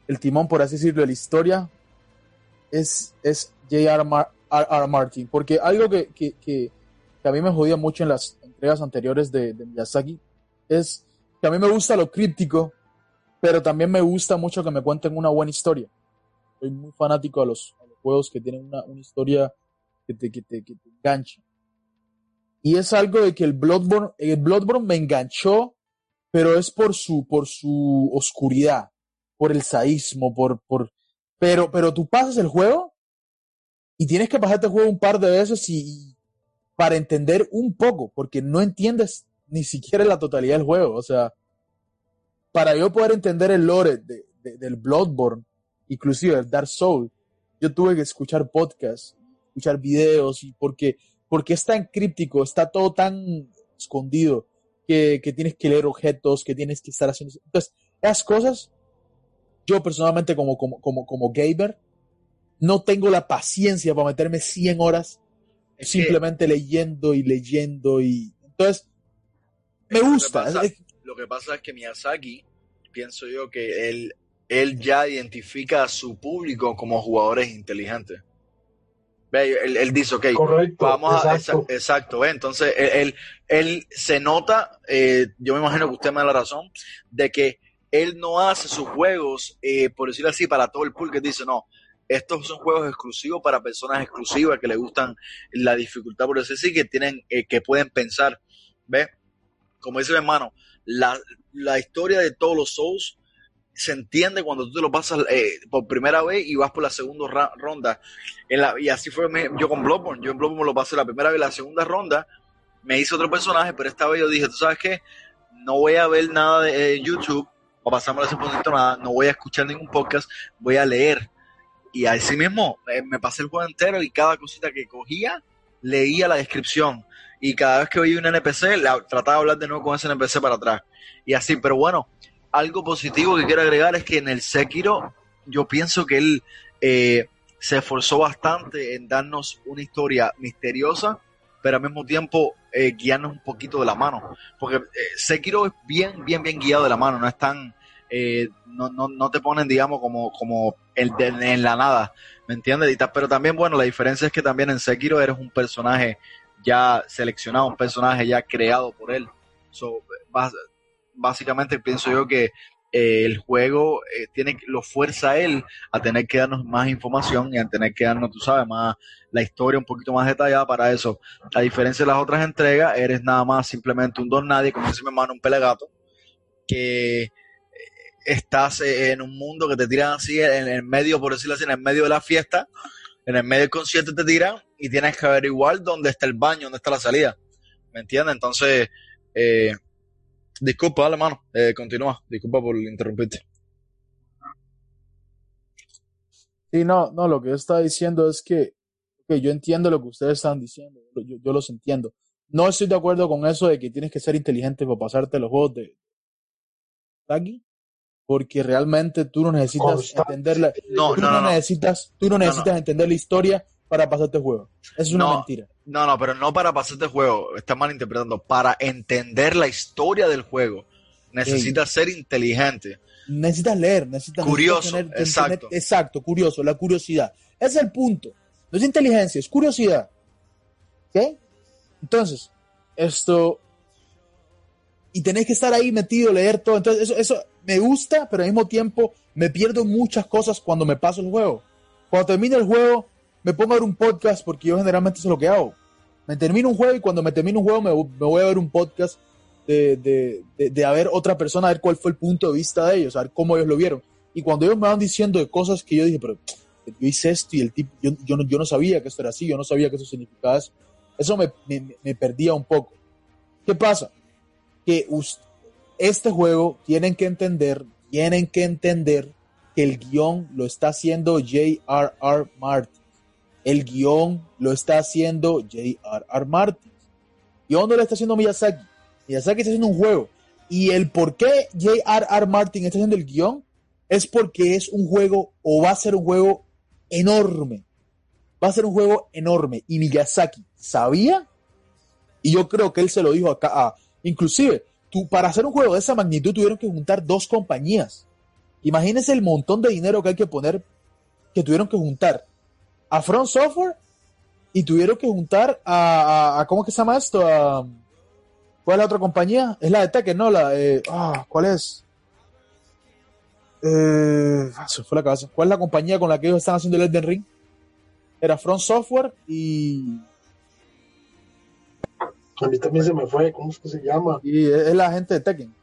el, timón, por así decirlo, de la historia es, es J.R. Martin. Porque algo que, que, que, a mí me jodía mucho en las entregas anteriores de, de, Miyazaki es que a mí me gusta lo críptico, pero también me gusta mucho que me cuenten una buena historia. Soy muy fanático a los, juegos que tienen una, una historia que te, que te, que te enganchan. Y es algo de que el Bloodborne, el Bloodborne me enganchó, pero es por su, por su oscuridad, por el sadismo, por, por, pero, pero tú pasas el juego y tienes que pasarte el juego un par de veces y, para entender un poco, porque no entiendes ni siquiera la totalidad del juego. O sea, para yo poder entender el lore de, de- del Bloodborne, inclusive el Dark Soul, yo tuve que escuchar podcasts, escuchar videos, y porque, porque es tan críptico, está todo tan escondido, que, que tienes que leer objetos, que tienes que estar haciendo. Entonces, esas cosas, yo personalmente como, como, como, como gamer, no tengo la paciencia para meterme 100 horas Es que simplemente leyendo y leyendo y entonces me que lo que gusta pasa- Lo que pasa es que Miyazaki, pienso yo que él, él ya identifica a su público como jugadores inteligentes. Él, él dice, ok, Correcto. vamos a... exacto. exa- Exacto, ve, entonces él, él, él se nota, eh, yo me imagino que usted me da la razón, de que él no hace sus juegos, eh, por decirlo así, para todo el pool que dice, no, estos son juegos exclusivos para personas exclusivas que le gustan la dificultad, por decir así, que tienen, eh, que pueden pensar, ¿ve? Como dice mi hermano, la, la historia de todos los Souls se entiende cuando tú te lo pasas eh, por primera vez y vas por la segunda ronda. Y así fue mi- yo con Bloodborne. Yo en Bloodborne me lo pasé la primera vez, la segunda ronda me hice otro personaje, pero esta vez yo dije, ¿tú sabes qué? No voy a ver nada de eh, YouTube o pasarme ese poquito nada, no voy a escuchar ningún podcast, voy a leer. Y así mismo eh, me pasé el juego entero y cada cosita que cogía, leía la descripción. Y cada vez que veía un NPC, la- trataba de hablar de nuevo con ese NPC para atrás. Y así, pero bueno, algo positivo que quiero agregar es que en el Sekiro, yo pienso que él eh, se esforzó bastante en darnos una historia misteriosa, pero al mismo tiempo eh, guiarnos un poquito de la mano. Porque eh, Sekiro es bien, bien, bien guiado de la mano, no es tan. eh, no, no, no te ponen, digamos, como, como el de- en la nada, ¿me entiendes? Pero también, bueno, la diferencia es que también en Sekiro eres un personaje ya seleccionado, un personaje ya creado por él. So, bas- básicamente pienso yo que eh, el juego eh, tiene lo fuerza a él a tener que darnos más información y a tener que darnos, tú sabes, más la historia un poquito más detallada para eso. A diferencia de las otras entregas, eres nada más simplemente un don nadie, como dice mi hermano, un pelegato, que eh, estás eh, en un mundo que te tiran así en el medio, por decirlo así, en el medio de la fiesta, en el medio del concierto te tiran y tienes que averiguar dónde está el baño, dónde está la salida. ¿Me entiendes? Entonces, eh, disculpa, dale mano, eh, continúa, disculpa por interrumpirte. sí no no lo que yo estaba diciendo es que que yo entiendo lo que ustedes están diciendo yo, yo los entiendo no estoy de acuerdo con eso de que tienes que ser inteligente para pasarte los juegos de Taki porque realmente tú no necesitas Constante. entender la, No, tú no, no, no, no. necesitas tú no necesitas entender la historia para pasarte el juego eso es una No. mentira No, no, pero no para pasarte el juego, está malinterpretando. Para entender la historia del juego, necesitas ser inteligente. necesitas leer, necesitas Curioso, necesitas exacto. exacto, curioso, la curiosidad. Ese es el punto. No es inteligencia, es curiosidad. ¿Ok? Entonces, esto. Y tenés que estar ahí metido, leer todo. Entonces, eso, eso me gusta, pero al mismo tiempo me pierdo muchas cosas cuando me paso el juego. Cuando termino el juego, me pongo a ver un podcast porque yo generalmente eso es lo que hago. Me termino un juego y cuando me termino un juego me, me voy a ver un podcast de, de, de, de a ver otra persona, a ver cuál fue el punto de vista de ellos, a ver cómo ellos lo vieron. Y cuando ellos me van diciendo de cosas que yo dije, pero yo hice esto y el tipo, yo, yo, no, yo no sabía que esto era así, yo no sabía que eso significaba eso. Eso me, me, me perdía un poco. ¿Qué pasa? Que us- este juego tienen que entender, tienen que entender que el guion lo está haciendo J.R.R. Martin. El guion lo está haciendo J.R.R. Martin. Guión no lo está haciendo Miyazaki. Miyazaki está haciendo un juego. Y el por qué J.R.R. Martin está haciendo el guion es porque es un juego o va a ser un juego enorme. Va a ser un juego enorme. Y Miyazaki sabía, y yo creo que él se lo dijo acá, a, inclusive, tú, para hacer un juego de esa magnitud tuvieron que juntar dos compañías. Imagínense el montón de dinero que hay que poner, que tuvieron que juntar a Front Software y tuvieron que juntar a, a, a ¿cómo que se llama esto? A, ¿Cuál es la otra compañía? Es la de Tekken, ¿no? La, eh, ah, ¿Cuál es? Eh, ah, se fue la cabeza. ¿Cuál es la compañía con la que ellos están haciendo el Elden Ring? Era Front Software y, A mí también se me fue, ¿cómo es que se llama? y es la gente de Tekken.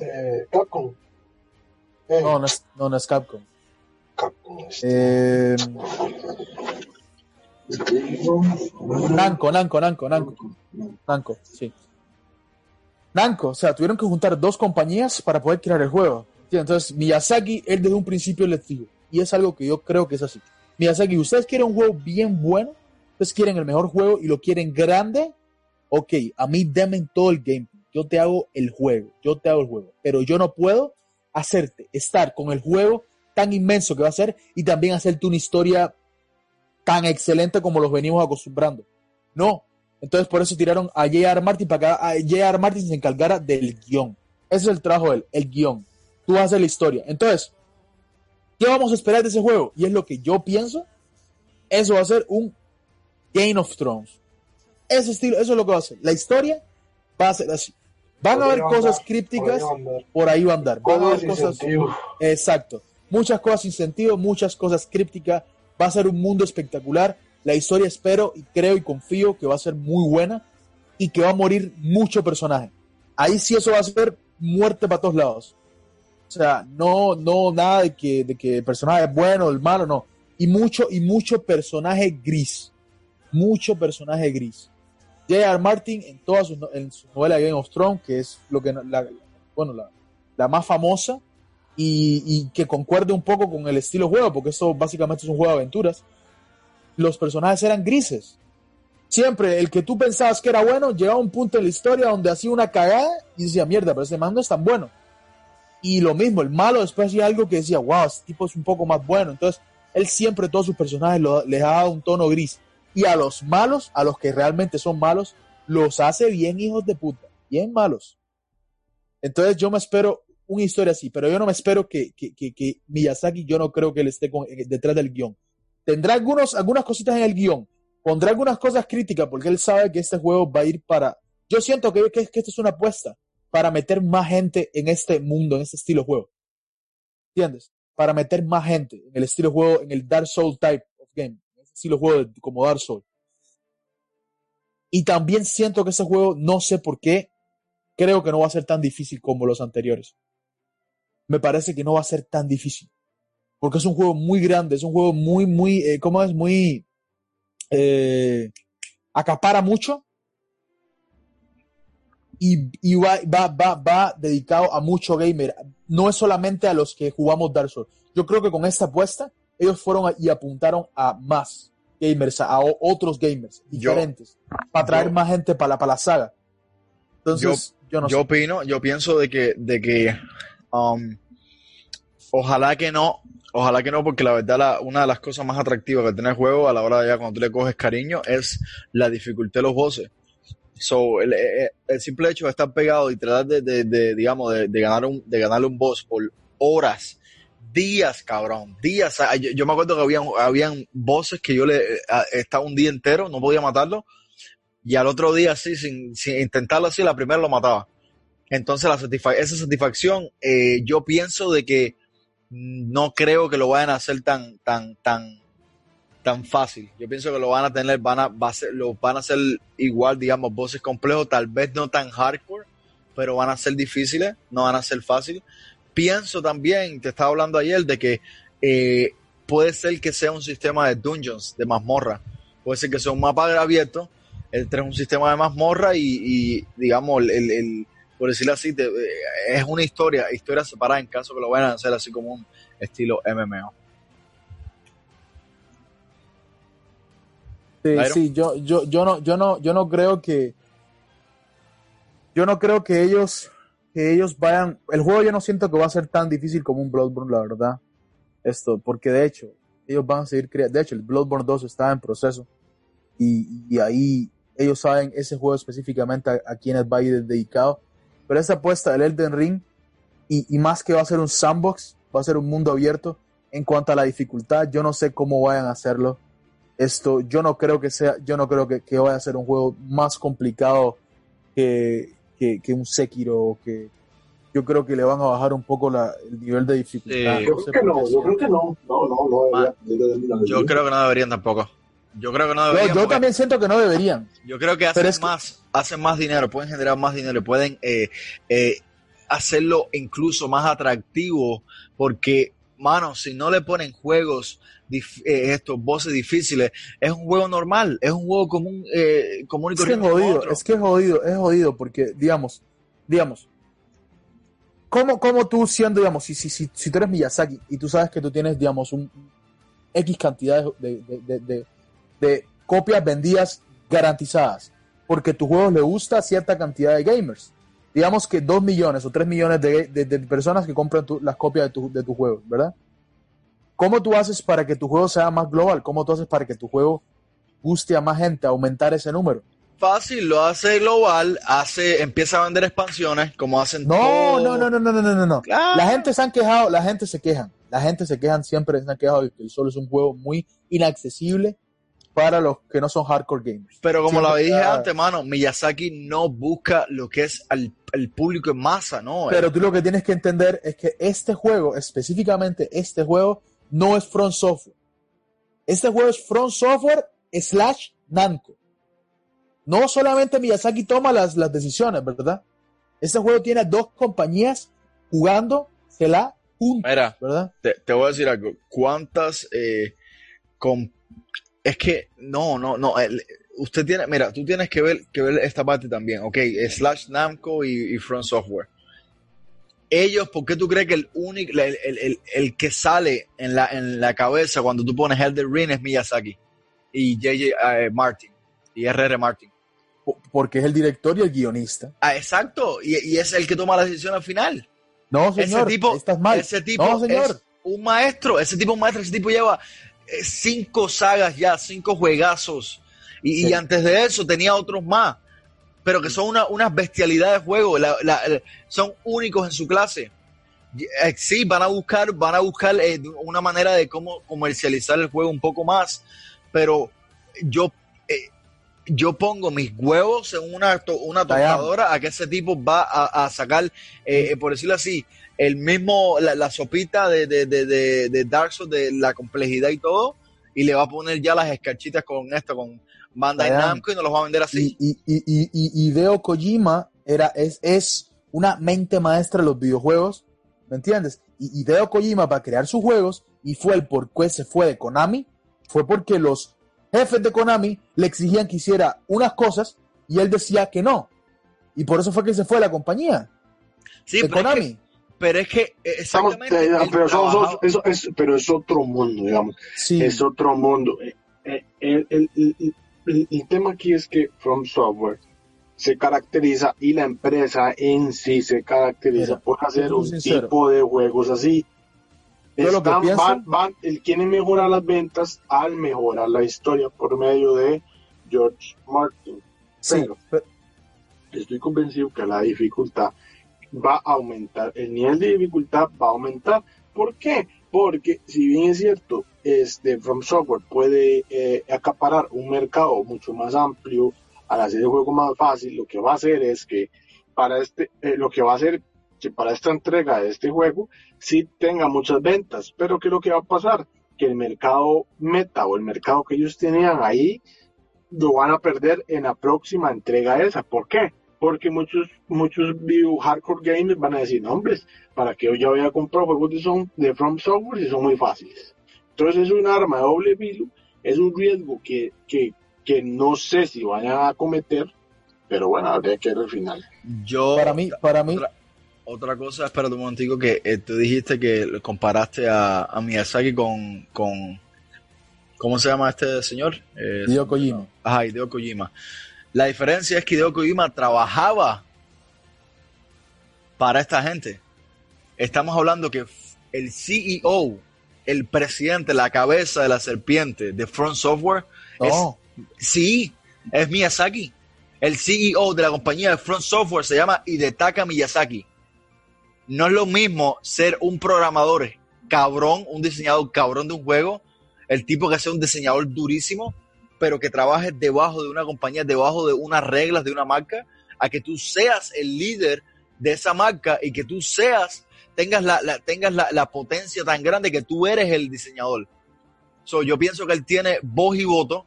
Eh, Capcom. Eh, No, no es, no, no es Capcom. Capcom. este, Eh, Namco, Namco, Namco, Namco. Namco, sí. Namco, o sea, tuvieron que juntar dos compañías para poder crear el juego. Entonces, Miyazaki, él desde un principio les dijo, y es algo que yo creo que es así. Miyazaki, ustedes quieren un juego bien bueno, ustedes quieren el mejor juego y lo quieren grande, ok, a mí denme todo el gameplay, yo te hago el juego, yo te hago el juego, pero yo no puedo hacerte estar con el juego tan inmenso que va a ser y también hacerte una historia tan excelente como los venimos acostumbrando. No. Entonces por eso tiraron a J.R. Martin para que J.R. Martin se encargara del guion. Ese es el trabajo de él, el guion. Tú hacer la historia. Entonces, ¿qué vamos a esperar de ese juego? Y es lo que yo pienso. Eso va a ser un Game of Thrones. Ese estilo, eso es lo que va a ser. La historia va a ser así. Van a haber cosas crípticas, por ahí va a andar. Van a haber cosas. Exacto. Muchas cosas sin sentido, muchas cosas crípticas. Va a ser un mundo espectacular. La historia espero y creo y confío que va a ser muy buena y que va a morir mucho personaje. Ahí sí eso va a ser muerte para todos lados. O sea, no, no, nada de que, de que el personaje es bueno o el malo, no. Y mucho, y mucho personaje gris. Mucho personaje gris. J.R. Martin en todas sus no- en su novela Game of Thrones, que es lo que la, bueno, la, más famosa, y, que concuerde un poco con el estilo juego, porque esto básicamente es un juego de aventuras. Los personajes eran grises. Siempre el que tú pensabas que era bueno, llegaba a un punto en la historia donde hacía una cagada y decía, mierda, pero ese man no es tan bueno. Y lo mismo, el malo después hacía algo que decía, wow, este tipo es un poco más bueno. Entonces, él siempre, todos sus personajes lo- les ha un tono gris. Y a los malos, a los que realmente son malos, los hace bien hijos de puta, bien malos. Entonces yo me espero una historia así, pero yo no me espero que, que, que, Miyazaki, yo no creo que él esté con- eh, detrás del guion. Tendrá algunos, algunas cositas en el guion, pondrá algunas cosas críticas porque él sabe que este juego va a ir para... Yo siento que, que, que esto es una apuesta para meter más gente en este mundo, en este estilo de juego. ¿Entiendes? Para meter más gente en el estilo de juego, en el Dark Soul type of game, estilo de juego como Dark Soul. Y también siento que ese juego, no sé por qué, creo que no va a ser tan difícil como los anteriores. Me parece que no va a ser tan difícil. Porque es un juego muy grande, es un juego muy, muy, eh, ¿cómo es? Muy, eh, acapara mucho. Y, y va, va, va, va dedicado a mucho gamer. No es solamente a los que jugamos Dark Souls. Yo creo que con esta apuesta, ellos fueron a- y apuntaron a más gamers, a, o- otros gamers Yo- diferentes, para traer yo- más gente para la, para la saga. Entonces, yo, no yo sé. opino, yo pienso de que, de que um, ojalá que no, ojalá que no, porque la verdad la- una de las cosas más atractivas que tiene el juego a la hora de ya cuando tú le coges cariño es la dificultad de los bosses. So, el, el- el simple hecho de estar pegado y tratar de, de- de, digamos, de, de ganar un, de ganarle un boss por horas, días, cabrón, días. Yo, me acuerdo que habían, habían bosses que yo le eh, estaba un día entero, no podía matarlo, y al otro día así, sin, sin intentarlo así, la primera lo mataba. Entonces la esa satisfacción, eh, yo pienso de que no creo que lo vayan a hacer tan, tan, tan, tan fácil. Yo pienso que lo van a tener, van a, va a ser, lo van a hacer igual, digamos, voces complejos, tal vez no tan hardcore, pero van a ser difíciles, no van a ser fáciles. Pienso también, te estaba hablando ayer, de que eh, puede ser que sea un sistema de dungeons, de mazmorra. Puede ser que sea un mapa abierto, el 3 es un sistema de mazmorra y, y, digamos, el, el- el- por decirlo así, te- eh, es una historia, historia separada en caso que lo vayan a hacer así como un estilo MMO. Sí, sí, yo, yo, yo no, yo no, yo no creo que, yo no creo que ellos, ellos vayan, el juego yo no siento que va a ser tan difícil como un Bloodborne, la verdad. Esto, porque de hecho, ellos van a seguir creando, de hecho, el Bloodborne 2 está en proceso y, y ahí ellos saben ese juego específicamente a, a quienes va a ir dedicado. Pero esa apuesta del Elden Ring, y, y más que va a ser un sandbox, va a ser un mundo abierto. En cuanto a la dificultad, yo no sé cómo vayan a hacerlo esto yo no creo que sea yo no creo que, que vaya a ser un juego más complicado que, que, que un Sekiro o que yo creo que le van a bajar un poco la, el nivel de dificultad. Sí. Yo No creo que no, yo creo que no. No, no, no. Debería- debería- Yo creo que no deberían tampoco. Yo creo que no Yo, deberían. yo también siento que no deberían. yo creo que Pero hacen es que- más, hacen más dinero, pueden generar más dinero, pueden eh, eh, hacerlo incluso más atractivo, porque, mano, si no le ponen juegos, eh, estos voces difíciles, es un juego normal, es un juego común, eh, común y Es que es jodido, otro. es que es jodido, es jodido, porque, digamos, digamos, ¿cómo, cómo tú siendo, digamos, si, si, si, si tú eres Miyazaki y tú sabes que tú tienes, digamos, un X cantidad de, de, de, de- de copias vendidas garantizadas, porque tu juego le gusta a cierta cantidad de gamers. Digamos que 2 millones o 3 millones de, de- de personas que compran tu- las copias de tu, de tu juego, ¿verdad? ¿Cómo tú haces para que tu juego sea más global? ¿Cómo tú haces para que tu juego guste a más gente, aumentar ese número? Fácil, lo hace global, hace, empieza a vender expansiones, como hacen No, todo. no, no, no, no, no, no, no. Claro. La gente se han quejado, la gente se quejan. La gente se quejan siempre, se han quejado de que el solo es un juego muy inaccesible para los que no son hardcore gamers. Pero como lo dije está- antes, mano, Miyazaki no busca lo que es al, al público en masa, ¿no? Pero tú lo que tienes que entender es que este juego, específicamente este juego, no es Front Software. Este juego es Front Software slash Namco. No solamente Miyazaki toma las, las decisiones, ¿verdad? Este juego tiene a dos compañías jugándosela juntas, Mira, ¿verdad? te, te voy a decir algo. ¿Cuántas eh, es que no, no, no. el- usted tiene, mira, tú tienes que ver, que ver esta parte también, ok, slash Namco y, y Front Software. Ellos, ¿por qué tú crees que el único, el, el- el- el que sale en la, en la cabeza cuando tú pones Elden Ring es Miyazaki y JJ eh, Martin y RR Martin? Po- Porque es el director y el guionista. Ah, exacto, y, y es el que toma la decisión al final. No, señor, ese tipo, estás mal. ese tipo no, señor. es un maestro, ese tipo es un maestro, ese tipo lleva eh, cinco sagas ya, cinco juegazos. Y, y antes de eso tenía otros más, pero que son una, unas bestialidades de juego, la- la- la- son únicos en su clase. Eh, Sí, van a buscar, van a buscar eh, una manera de cómo comercializar el juego un poco más, pero yo, eh, yo pongo mis huevos en una, una Dayan. tostadora a que ese tipo va a, a sacar, eh, eh, por decirlo así, el mismo, la, la sopita de, de, de, de, de Dark Souls, de la complejidad y todo, y le va a poner ya las escarchitas con esto, con Bandai Dayan. Namco y nos los va a vender así. Y, y, y, y, y Hideo Kojima era, es, es una mente maestra de los videojuegos, ¿me entiendes? Y Hideo Kojima para crear sus juegos, y fue el por qué se fue de Konami, fue porque los jefes de Konami le exigían que hiciera unas cosas y él decía que no. Y por eso fue que se fue de la compañía, Sí, de pero es, Konami. que, pero es que eh, Estamos- exactamente. eh, pero, eso es, pero es otro mundo, digamos. sí, Es otro mundo. Eh, eh, El, el- el- el- el tema aquí es que From Software se caracteriza y la empresa en sí se caracteriza Mira, por hacer un sincero. tipo de juegos así. Yo lo que Están- van- van- él quiere mejorar las ventas al mejorar la historia por medio de George Martin. sí, pero- pero- Estoy convencido que la dificultad va a aumentar, el nivel de dificultad va a aumentar. ¿Por qué? Porque si bien es cierto, este From Software puede eh, acaparar un mercado mucho más amplio al hacer el juego más fácil, lo que va a hacer es que para este, eh, lo que va a hacer que para esta entrega de este juego sí tenga muchas ventas, pero ¿qué es lo que va a pasar? Que el mercado meta o el mercado que ellos tenían ahí lo van a perder en la próxima entrega esa. ¿Por qué? Porque muchos, muchos video hardcore gamers van a decir, no, hombres, ¿para qué yo ya voy a comprar juegos de, son, de From Software si son muy fáciles? Entonces es un arma de doble filo, es un riesgo que, que, que no sé si vayan a cometer, pero bueno, habría que ver el final. Yo, para mí, para mí, otra, otra cosa, espérate un momentico, que eh, tú dijiste que comparaste a, a Miyazaki con, con, ¿cómo se llama este señor? Eh, Hideo Kojima. Ajá, Hideo Kojima. La diferencia es que Hideo Kojima trabajaba para esta gente. Estamos hablando que el CEO, el presidente, la cabeza de la serpiente de Front Software, No, sí, es Miyazaki. El CEO de la compañía de Front Software se llama Hidetaka Miyazaki. No es lo mismo ser un programador cabrón, un diseñador cabrón de un juego, el tipo que sea un diseñador durísimo, pero que trabaje debajo de una compañía, debajo de unas reglas de una marca, a que tú seas el líder de esa marca y que tú seas, tengas la, tengas la, potencia tan grande que tú eres el diseñador. So, yo pienso que él tiene voz y voto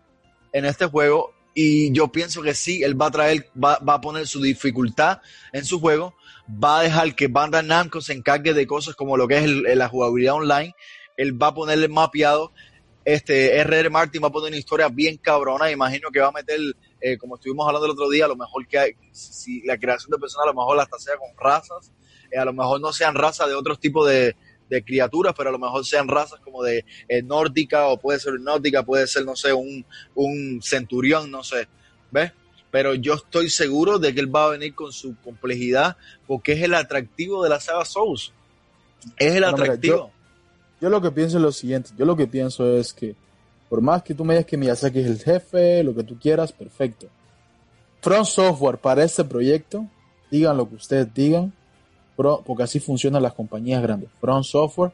en este juego y yo pienso que sí, él va a traer, va, a poner su dificultad en su juego, va a dejar que Bandai Namco se encargue de cosas como lo que es la jugabilidad online, él va a ponerle mapeado, este RR Martin va a poner una historia bien cabrona, imagino que va a meter, eh, como estuvimos hablando el otro día, a lo mejor que hay, si la creación de personas a lo mejor hasta sea con razas, eh, a lo mejor no sean razas de otros tipos de, de criaturas, pero a lo mejor sean razas como de eh, nórdica o puede ser nórdica, puede ser, no sé, un, un centurión, no sé, ¿ves? Pero yo estoy seguro de que él va a venir con su complejidad porque es el atractivo de la saga Souls. Es el Bueno, mira, atractivo. Yo lo que pienso es lo siguiente, yo lo que pienso es que por más que tú me digas que Miyazaki es el jefe, lo que tú quieras, perfecto. Front Software para este proyecto, digan lo que ustedes digan, porque así funcionan las compañías grandes. Front Software,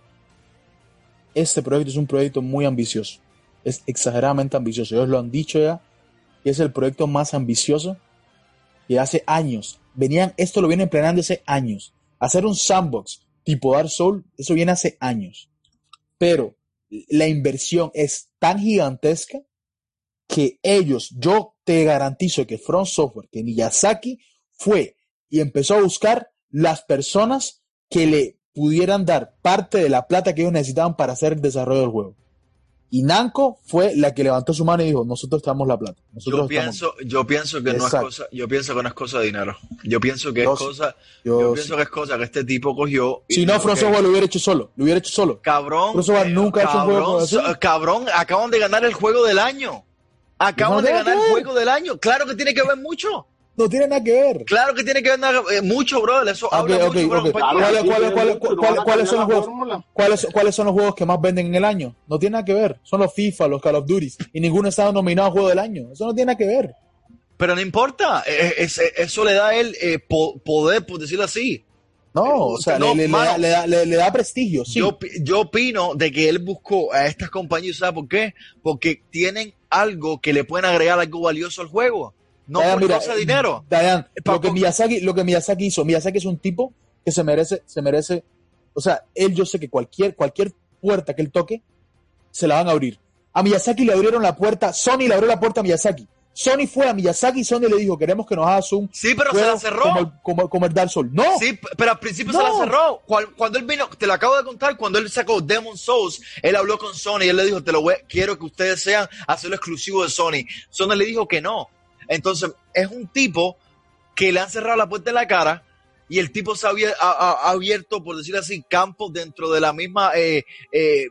este proyecto es un proyecto muy ambicioso, es exageradamente ambicioso. Ellos lo han dicho ya, es el proyecto más ambicioso que hace años. Venían, esto lo vienen planeando hace años. Hacer un sandbox tipo Dark Soul, eso viene hace años. Pero la inversión es tan gigantesca que ellos, yo te garantizo que Front Software, que Miyazaki fue y empezó a buscar las personas que le pudieran dar parte de la plata que ellos necesitaban para hacer el desarrollo del juego. Y Namco fue la que levantó su mano y dijo, nosotros te damos la plata. Nosotros Yo pienso, yo pienso que no es cosa, yo pienso que no es cosa de dinero. Yo pienso que Yo es sí. cosa, Yo yo sí. pienso que es cosa que este tipo cogió. Si no, dijo, Front "Ok, Software lo hubiera hecho solo. Lo hubiera hecho solo. Cabrón, Software eh, nunca ha hecho un juego cabrón, así. cabrón, acaban de ganar el juego del año. Acaban No de ganar el juego del año. Claro que tiene que ver mucho. No tiene nada que ver. Claro que tiene que ver nada- eh, mucho, bro. Eso Ok, habla ok, mucho. ¿Cuáles- son los juegos? fórmula. ¿Cuáles, ¿Cuáles son los juegos que más venden en el año? No tiene nada que ver. Son los FIFA, los Call of Duty. Y ninguno está nominado a Juego del Año. Eso no tiene nada que ver. Pero no importa. eh, es- es- eso le da a él eh, po- poder, por decirlo así. No, o sea, No, le, da, le da- le- le da prestigio, sí. Yo, yo opino de que él buscó a estas compañías, ¿sabes por qué? Porque tienen algo que le pueden agregar algo valioso al juego. No Dayan, mira, dinero. Dayan, lo que Miyazaki, lo que Miyazaki hizo, Miyazaki es un tipo que se merece, se merece, o sea, él yo sé que cualquier, cualquier puerta que él toque, se la van a abrir. A Miyazaki le abrieron la puerta, Sony le abrió la puerta a Miyazaki. Sony fue a Miyazaki y Sony le dijo, queremos que nos hagas un Sí, pero se la cerró. Como el, como, como el Dark Souls. No, Sí, pero al principio No. se la cerró. Cual- Cuando él vino, te lo acabo de contar, cuando él sacó Demon Souls, él habló con Sony y él le dijo, te lo voy, quiero que ustedes sean hacerlo exclusivo de Sony. Sony le dijo que no. Entonces, es un tipo que le han cerrado la puerta en la cara y el tipo se ha- ha- ha abierto, por decirlo así, campos dentro de la misma, eh, eh,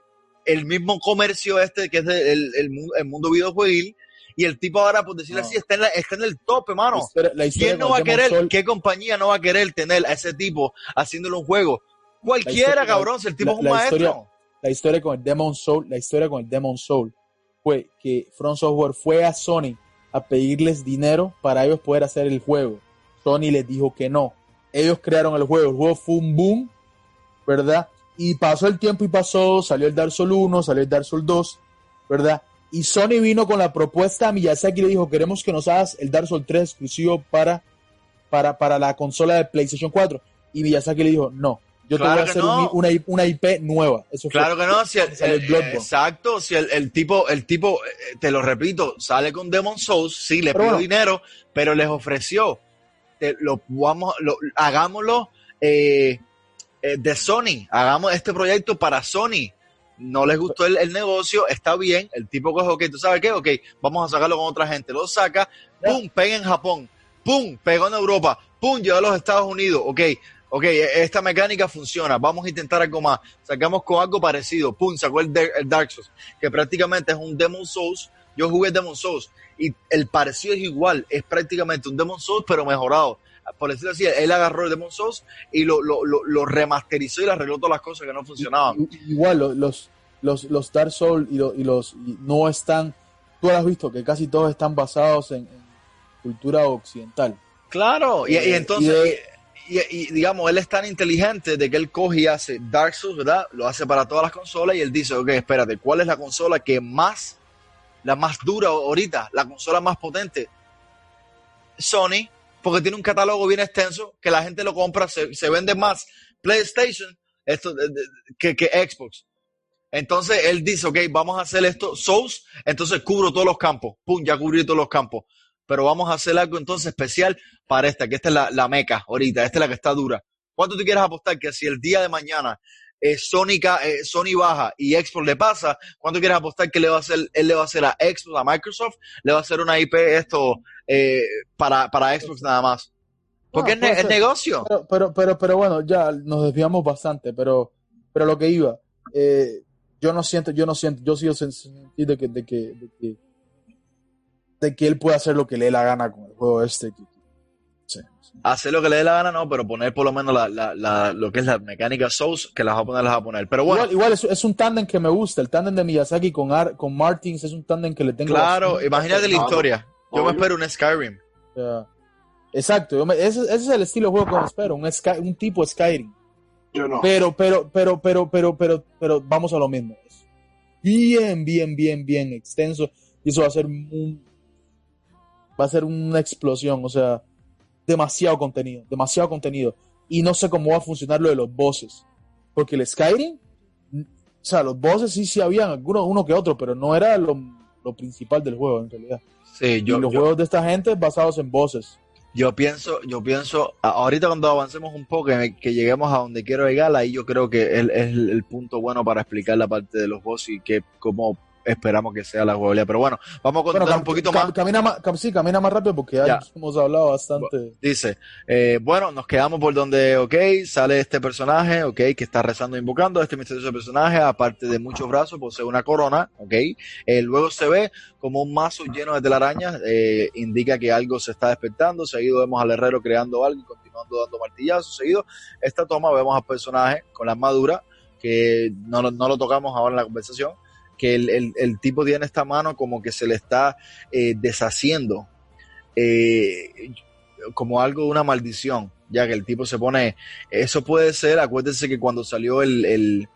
el mismo comercio este que es de- el, el mu- el mundo videojueguil. Y el tipo ahora, por decirlo No. así, está en, la- está en el top, hermano. la historia, la historia ¿Quién no va a querer, qué compañía no va a querer tener a ese tipo haciéndole un juego? Cualquiera, historia- cabrón, si el tipo la- es un maestro. historia- la historia con el Demon Soul, la historia con el Demon Soul fue que Front Software fue a Sony a pedirles dinero para ellos poder hacer el juego. Sony les dijo que no. Ellos crearon el juego, el juego fue un boom, ¿verdad? Y pasó el tiempo y pasó, salió el Dark Souls 1, salió el Dark Souls 2, ¿verdad? Y Sony vino con la propuesta a Miyazaki y le dijo, queremos que nos hagas el Dark Souls 3 exclusivo para, para, para la consola de PlayStation 4. Y Miyazaki le dijo, no, yo Claro te voy a hacer no. un- una, una IP nueva. Eso fue- Claro que no, si el, el- el exacto, si el, el tipo, el tipo, eh, te lo repito, sale con Demon Souls, sí, le Pero bueno. dinero, pero les ofreció, te- lo vamos, lo, hagámoslo eh, eh, de Sony, hagamos este proyecto para Sony. No les gustó el, el negocio, está bien, el tipo coge, ok, ¿tú sabes qué? Ok, vamos a sacarlo con otra gente, lo saca, pum, pega en Japón, pum, pegó en Europa, pum, llegó a los Estados Unidos, ok, ok, esta mecánica funciona, vamos a intentar algo más, sacamos con algo parecido, pum, sacó el, Dar- el Dark Souls, que prácticamente es un Demon Souls, yo jugué Demon Souls, y el parecido es igual, es prácticamente un Demon Souls, pero mejorado. Por decirlo así, él agarró el Demon Souls y lo, lo, lo, lo remasterizó y le arregló todas las cosas que no funcionaban. Igual lo- los, los, los Dark Souls y, y los y no están, tú has visto que casi todos están basados en, en cultura occidental. Claro, y, y Eh, entonces, de- y, digamos, él es tan inteligente de que él coge y hace Dark Souls, ¿verdad? Lo hace para todas las consolas y él dice, ok, espérate, ¿cuál es la consola que más, la más dura ahorita, la consola más potente? Sony, porque tiene un catálogo bien extenso que la gente lo compra, se, se vende más PlayStation esto, de- que, que Xbox. Entonces él dice, ok, vamos a hacer esto, Souls, entonces cubro todos los campos, pum, ya cubrí todos los campos, pero vamos a hacer algo entonces especial para esta, que esta es la, la meca ahorita, esta es la que está dura. ¿Cuánto tú quieres apostar que si el día de mañana eh, Sony, ca- eh, Sony baja y Xbox le pasa, ¿cuánto quieres apostar que le va a hacer, él le va a hacer a Xbox, a Microsoft, le va a hacer una IP esto eh, para, para Xbox nada más? Porque No, es, ne- negocio. Pero, pero, pero, pero bueno, ya nos desviamos bastante, pero, pero lo que iba, eh, yo no siento, yo no siento, yo sigo sentir de que, de que, de que, de que él puede hacer lo que le dé la gana con el juego este. sí, sí. hacer lo que le dé la gana, no, pero poner por lo menos la, la, la- lo que es la mecánica Souls, que las va a poner, las va a poner. Pero bueno, Igual, igual es, es un tándem que me gusta, el tándem de Miyazaki con, Ar- con Martins es un tándem que le tengo. claro, bastante- imagínate la historia. Yo me espero un Skyrim. exacto, yo me- ese, ese es el estilo de juego que me espero, un, Sky- un tipo Skyrim. Yo no. Pero, pero, pero, pero, pero, pero, pero, vamos a lo mismo. Es bien, bien, bien, bien extenso. Y eso va a ser un, va a ser una explosión. O sea, demasiado contenido, demasiado contenido. Y no sé cómo va a funcionar lo de los bosses. Porque el Skyrim, o sea, los bosses sí, sí habían, algunos, uno que otro, pero no era lo, lo principal del juego en realidad. Sí, y yo, los yo, juegos de esta gente basados en bosses. yo pienso, yo pienso, ahorita cuando avancemos un poco, que, lleguemos a donde quiero llegar, ahí yo creo que es, es el, punto bueno para explicar la parte de los boss y que cómo esperamos que sea la jugabilidad. Pero bueno, vamos a contar Bueno, un poquito más. Camina más, cam- sí, camina más rápido porque ya, Ya. hemos hablado bastante. Dice, eh, bueno, nos quedamos por donde, ok, sale este personaje, ok, que está rezando e invocando, este misterioso personaje, aparte de muchos brazos, posee una corona, ok, Eh, luego se ve como un mazo lleno de telarañas, eh, indica que algo se está despertando, seguido vemos al herrero creando algo y continuando dando martillazos, seguido esta toma vemos al personaje con la armadura, que no, no lo tocamos ahora en la conversación, que el, el- el tipo tiene esta mano como que se le está eh, deshaciendo, eh, como algo de una maldición, ya que el tipo se pone, eso puede ser, acuérdense que cuando salió el, el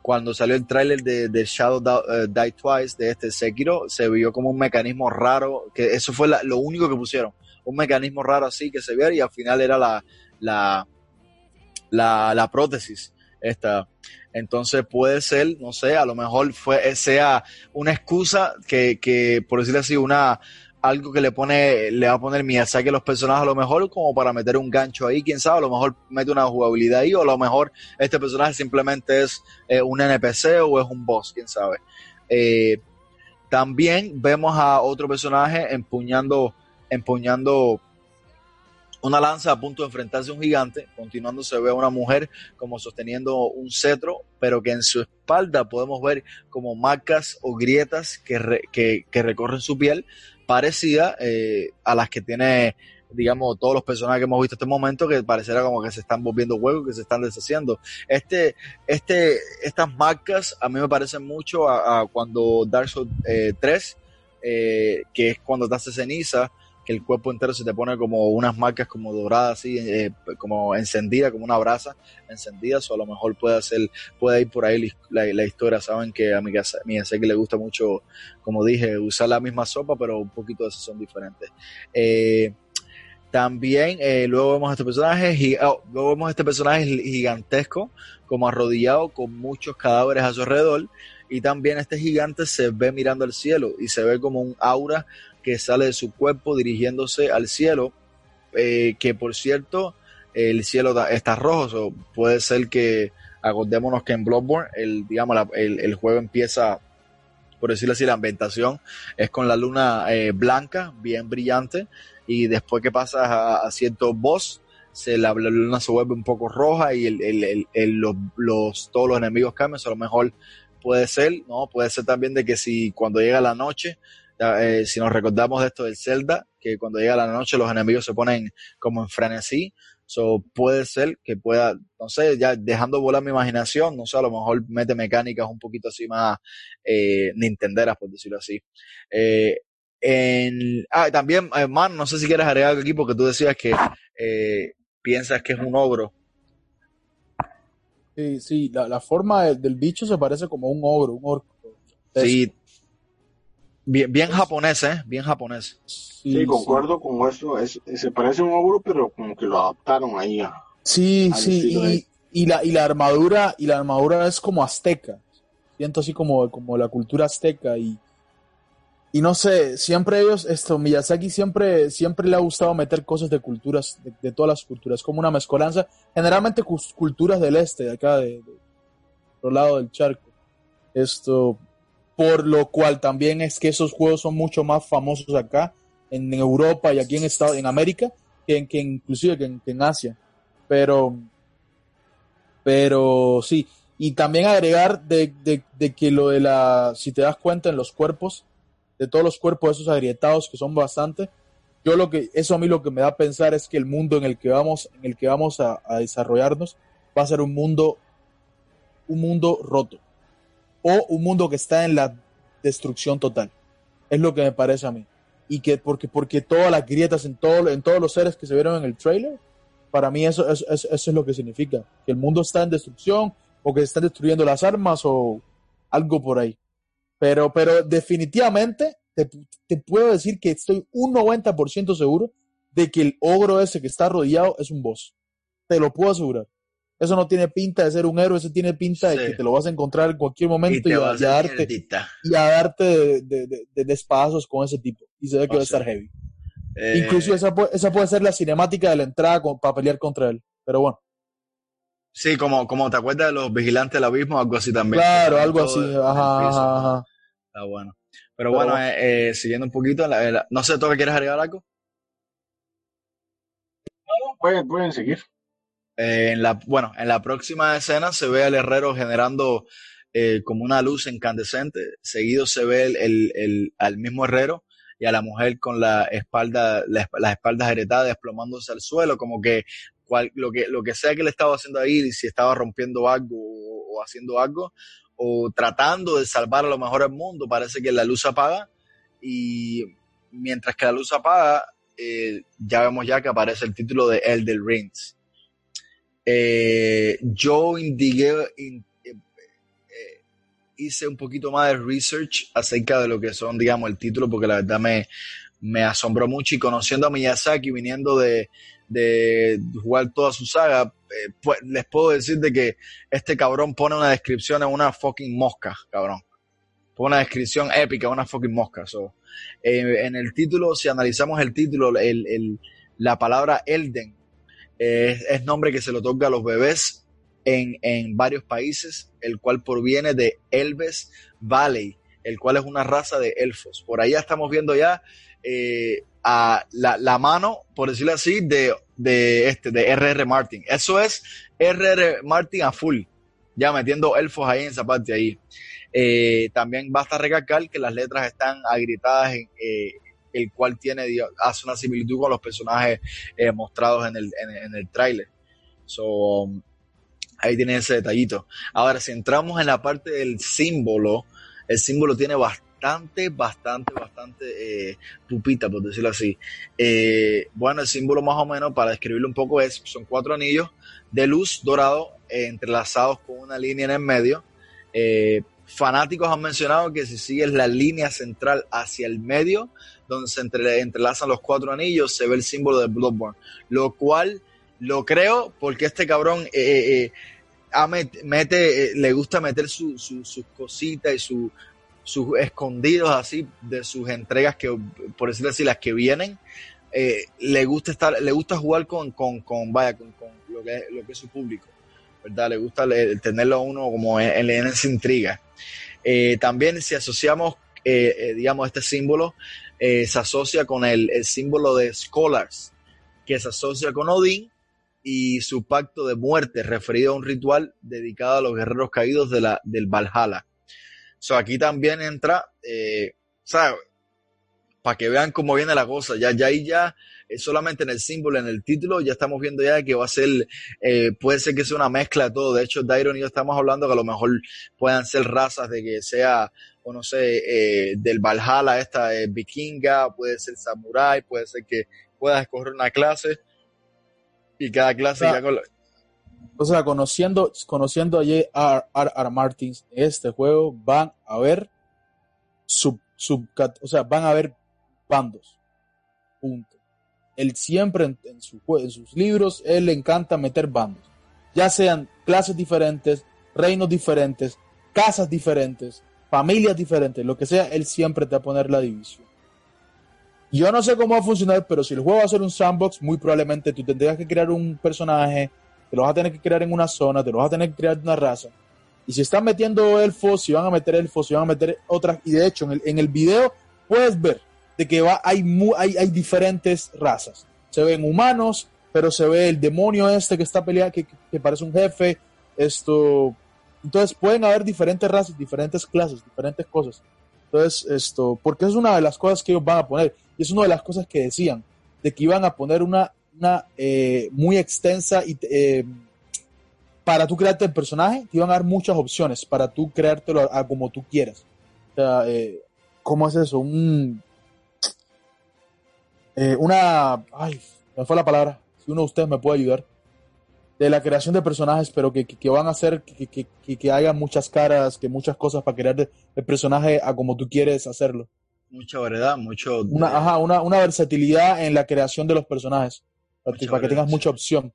cuando salió el tráiler de, de Shadow Die, eh, Die Twice de este Sekiro, se vio como un mecanismo raro, que eso fue la- lo único que pusieron, un mecanismo raro así que se viera y al final era la, la, la, la prótesis esta. Entonces puede ser, no sé, a lo mejor fue, sea una excusa que, que por decirlo así, una, algo que le pone, le va a poner Miyazaki a los personajes a lo mejor como para meter un gancho ahí, quién sabe, a lo mejor mete una jugabilidad ahí, o a lo mejor este personaje simplemente es eh, un NPC o es un boss, quién sabe. Eh, también vemos a otro personaje empuñando, empuñando una lanza a punto de enfrentarse a un gigante. Continuando se ve a una mujer como sosteniendo un cetro, pero que en su espalda podemos ver como marcas o grietas que, que, recorren su piel, parecida eh, a las que tiene, digamos, todos los personajes que hemos visto hasta este momento, que pareciera como que se están volviendo huevos, que se están deshaciendo. Este, este, estas marcas a mí me parecen mucho a, cuando Dark Souls eh, 3, eh, que es cuando te hace ceniza, que el cuerpo entero se te pone como unas marcas como doradas así, eh, como encendida, como una brasa encendida, o a lo mejor puede ser, puede ir por ahí la, historia, saben que a mi casa, mi que le gusta mucho, como dije, usar la misma sopa, pero un poquito de son diferentes. Eh, también eh, luego vemos a este personaje, oh, luego vemos a este personaje gigantesco, como arrodillado con muchos cadáveres a su alrededor, y también este gigante se ve mirando al cielo y se ve como un aura que sale de su cuerpo dirigiéndose al cielo, eh, que por cierto, el cielo está rojo, puede ser que, acordémonos que en Bloodborne, el, digamos, el, el juego empieza, por decirlo así, la ambientación es con la luna eh, blanca, bien brillante, y después que pasas a, a cierto boss, se, la, luna se vuelve un poco roja y el, el- el- los, los- todos los enemigos cambian, so a lo mejor puede ser, ¿no? Puede ser también de que si cuando llega la noche, eh, si nos recordamos de esto del Zelda, que cuando llega la noche los enemigos se ponen como en frenesí, so puede ser que pueda, no sé, ya dejando volar mi imaginación, no sé, a lo mejor mete mecánicas un poquito así más eh, nintenderas, por decirlo así. Eh, en, ah, también, eh, Man, no sé si quieres agregar algo aquí, porque tú decías que eh, piensas que es un ogro. Sí, sí, la, la forma de- del bicho se parece como un ogro, un orco. Sí, Bien, bien japonés, ¿eh? Bien japonés. Sí, sí concuerdo con eso. Es, se parece a un ogro, pero como que lo adaptaron ahí a. Sí, sí, y, y, la, y la armadura, y la armadura es como azteca. Siento así como, como la cultura azteca y, y no sé, siempre ellos, esto, Miyazaki siempre, siempre le ha gustado meter cosas de culturas, de, todas las culturas, como una mezcolanza, generalmente culturas del este, de acá, de, de, otro lado del charco. Esto, por lo cual también es que esos juegos son mucho más famosos acá, en, Europa y aquí en Estados, en América, que, inclusive que en, Asia. Pero, pero sí, y también agregar de, de, que lo de la, si te das cuenta en los cuerpos, de todos los cuerpos esos agrietados que son bastante, yo lo que, eso a mí lo que me da a pensar es que el mundo en el que vamos, en el que vamos a, a desarrollarnos va a ser un mundo, un mundo roto o un mundo que está en la destrucción total. Es lo que me parece a mí. Y que porque, porque todas las grietas en, todo, en todos los seres que se vieron en el trailer, para mí eso, eso, eso, es lo que significa. Que el mundo está en destrucción o que se están destruyendo las armas o algo por ahí. Pero, pero definitivamente te, te puedo decir que estoy un 90% seguro de que el ogro ese que está rodeado es un boss. Te lo puedo asegurar. Eso no tiene pinta de ser un héroe, eso tiene pinta de que te lo vas a encontrar en cualquier momento y, a, darte, y a darte de, de, de, despazos con ese tipo. Y se ve que va a estar heavy. Eh, Incluso esa, esa, puede ser la cinemática de la entrada para pelear contra él. Pero bueno. Sí, como, como te acuerdas de los vigilantes del abismo, algo así también. Claro, algo así. Ajá, ajá, Está bueno. Pero, bueno, eh, eh, siguiendo un poquito, no sé, ¿tú qué quieres agregar algo? No, pueden, pueden seguir. Eh, en la, bueno, en la próxima escena se ve al herrero generando eh, como una luz incandescente. Seguido se ve el, el, al mismo herrero y a la mujer con la espalda, las espaldas heretadas desplomándose al suelo, como que, cual, lo que lo que sea que le estaba haciendo ahí, si estaba rompiendo algo o, o haciendo algo, o tratando de salvar a lo mejor al mundo, parece que la luz apaga y mientras que la luz apaga, eh, ya vemos ya que aparece el título de Elder Rings eh, yo indigué, eh, eh, hice un poquito más de research acerca de lo que son, digamos, el título, porque la verdad me, me asombró mucho y conociendo a Miyazaki, viniendo de, de jugar toda su saga, pues les puedo decir de que este cabrón pone una descripción en una fucking mosca, cabrón. Pone una descripción épica, una fucking mosca. en el título, si analizamos el título, la palabra Elden es, nombre que se lo toca a los bebés en, en, varios países, el cual proviene de Elves Valley, el cual es una raza de elfos. Por allá estamos viendo ya eh, a la, la, mano, por decirlo así, de, de este, de R.R. Martin. Eso es R.R. Martin a full, ya metiendo elfos ahí en esa parte ahí. Eh, también basta recalcar que las letras están agritadas en, eh, el cual tiene, hace una similitud con los personajes eh, mostrados en el, en, el tráiler. So, ahí tiene ese detallito. Ahora, si entramos en la parte del símbolo, el símbolo tiene bastante, bastante, bastante eh, pupita, por decirlo así. Eh, bueno, el símbolo más o menos, para describirlo un poco, es, son cuatro anillos de luz dorado entrelazados con una línea en el medio. fanáticos han mencionado que si sigues la línea central hacia el medio, donde se entrelazan los cuatro anillos, se ve el símbolo de Bloodborne, lo cual lo creo porque este cabrón eh, eh, eh, mete, le gusta meter sus cositas y sus escondidos así de sus entregas que, por decirlo así, las que vienen. le gusta estar, le gusta jugar con, con, con vaya, con, lo, que, lo que es su público, ¿verdad? Le gusta tenerlo a uno como en, en esa intriga. también si asociamos, digamos, este símbolo eh, se asocia con el, símbolo de Scholars, que se asocia con Odín y su pacto de muerte, referido a un ritual dedicado a los guerreros caídos de la, del Valhalla. So, aquí también entra, eh, Para que vean cómo viene la cosa, ya, ya ahí ya, solamente en el símbolo, en el título, ya estamos viendo ya que va a ser, eh, puede ser que sea una mezcla de todo. De hecho, Dairon y yo estamos hablando que a lo mejor puedan ser razas de que sea o no sé, eh, del Valhalla, esta vikinga, puede ser samurai, puede ser que puedas escoger una clase y cada clase o sea, O sea, conociendo, conociendo a J.R.R. Martins este juego, van a ver su, subcat, o sea, van a haber bandos. Punto. Él siempre en, en en sus libros, él le encanta meter bandos. Ya sean clases diferentes, reinos diferentes, casas diferentes, familias diferentes, lo que sea, él siempre te va a poner la división. Yo no sé cómo va a funcionar, pero si el juego va a ser un sandbox, muy probablemente tú tendrías que crear un personaje, te lo vas a tener que crear en una zona, te lo vas a tener que crear de una raza. Y si están metiendo elfos, si van a meter elfos, si van a meter otras. Y de hecho, en el, en el video puedes ver de que va, hay, mu- hay, hay diferentes razas. Se ven humanos, pero se ve el demonio este que está peleando, que, que- parece un jefe. Esto. Entonces pueden haber diferentes razas, diferentes clases, diferentes cosas. Entonces, esto, porque es una de las cosas que ellos van a poner. Y es una de las cosas que decían, de que iban a poner una, una eh, muy extensa y eh, para tú crearte el personaje, te iban a dar muchas opciones para tú creártelo a, a como tú quieras. O sea, eh, ¿cómo es eso? Un, eh, una, ay, me fue la palabra. Si uno de ustedes me puede ayudar. De la creación de personajes, pero que, que, que van a hacer que, que, que, que haya muchas caras, que muchas cosas para crear el personaje a como tú quieres hacerlo. Mucha variedad, mucho. Una, ajá, una, una versatilidad en la creación de los personajes. Para para que tengas mucha opción.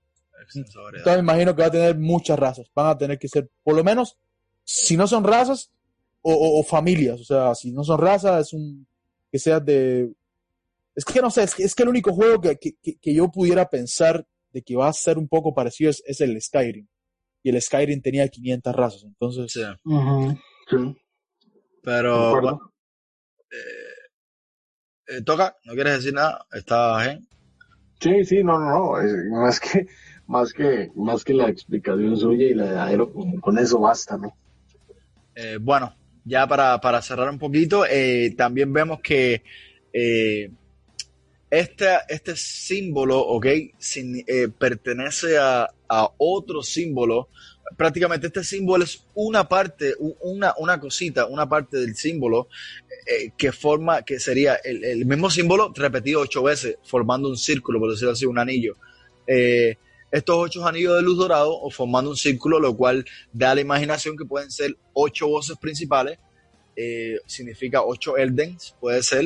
Entonces me imagino que va a tener muchas razas. Van a tener que ser, por lo menos, si no son razas, o, o- o familias. O sea, si no son razas, es un que sea de. Es que no sé, es que, es que el único juego que, que- que- que yo pudiera pensar de que va a ser un poco parecido es, es el Skyrim. Y el Skyrim tenía 500 razas. Entonces, Sí, pero. bueno, eh, toca, ¿no quieres decir nada? Está bien. Sí, sí, no, no, no, es- más que, más que, más que la explicación suya y la de Aero, con, con eso basta, ¿no? Eh, bueno, ya para, para cerrar un poquito, eh, también vemos que eh, este, este símbolo, ¿ok? Eh, pertenece a, a otro símbolo. Prácticamente este símbolo es una parte, una, una cosita, una parte del símbolo eh, que forma, que sería el, el mismo símbolo repetido ocho veces, formando un círculo, por decirlo así, un anillo. Eh, estos ocho anillos de luz dorado o formando un círculo, lo cual da la imaginación que pueden ser ocho voces principales, eh, significa ocho Eldens, puede ser,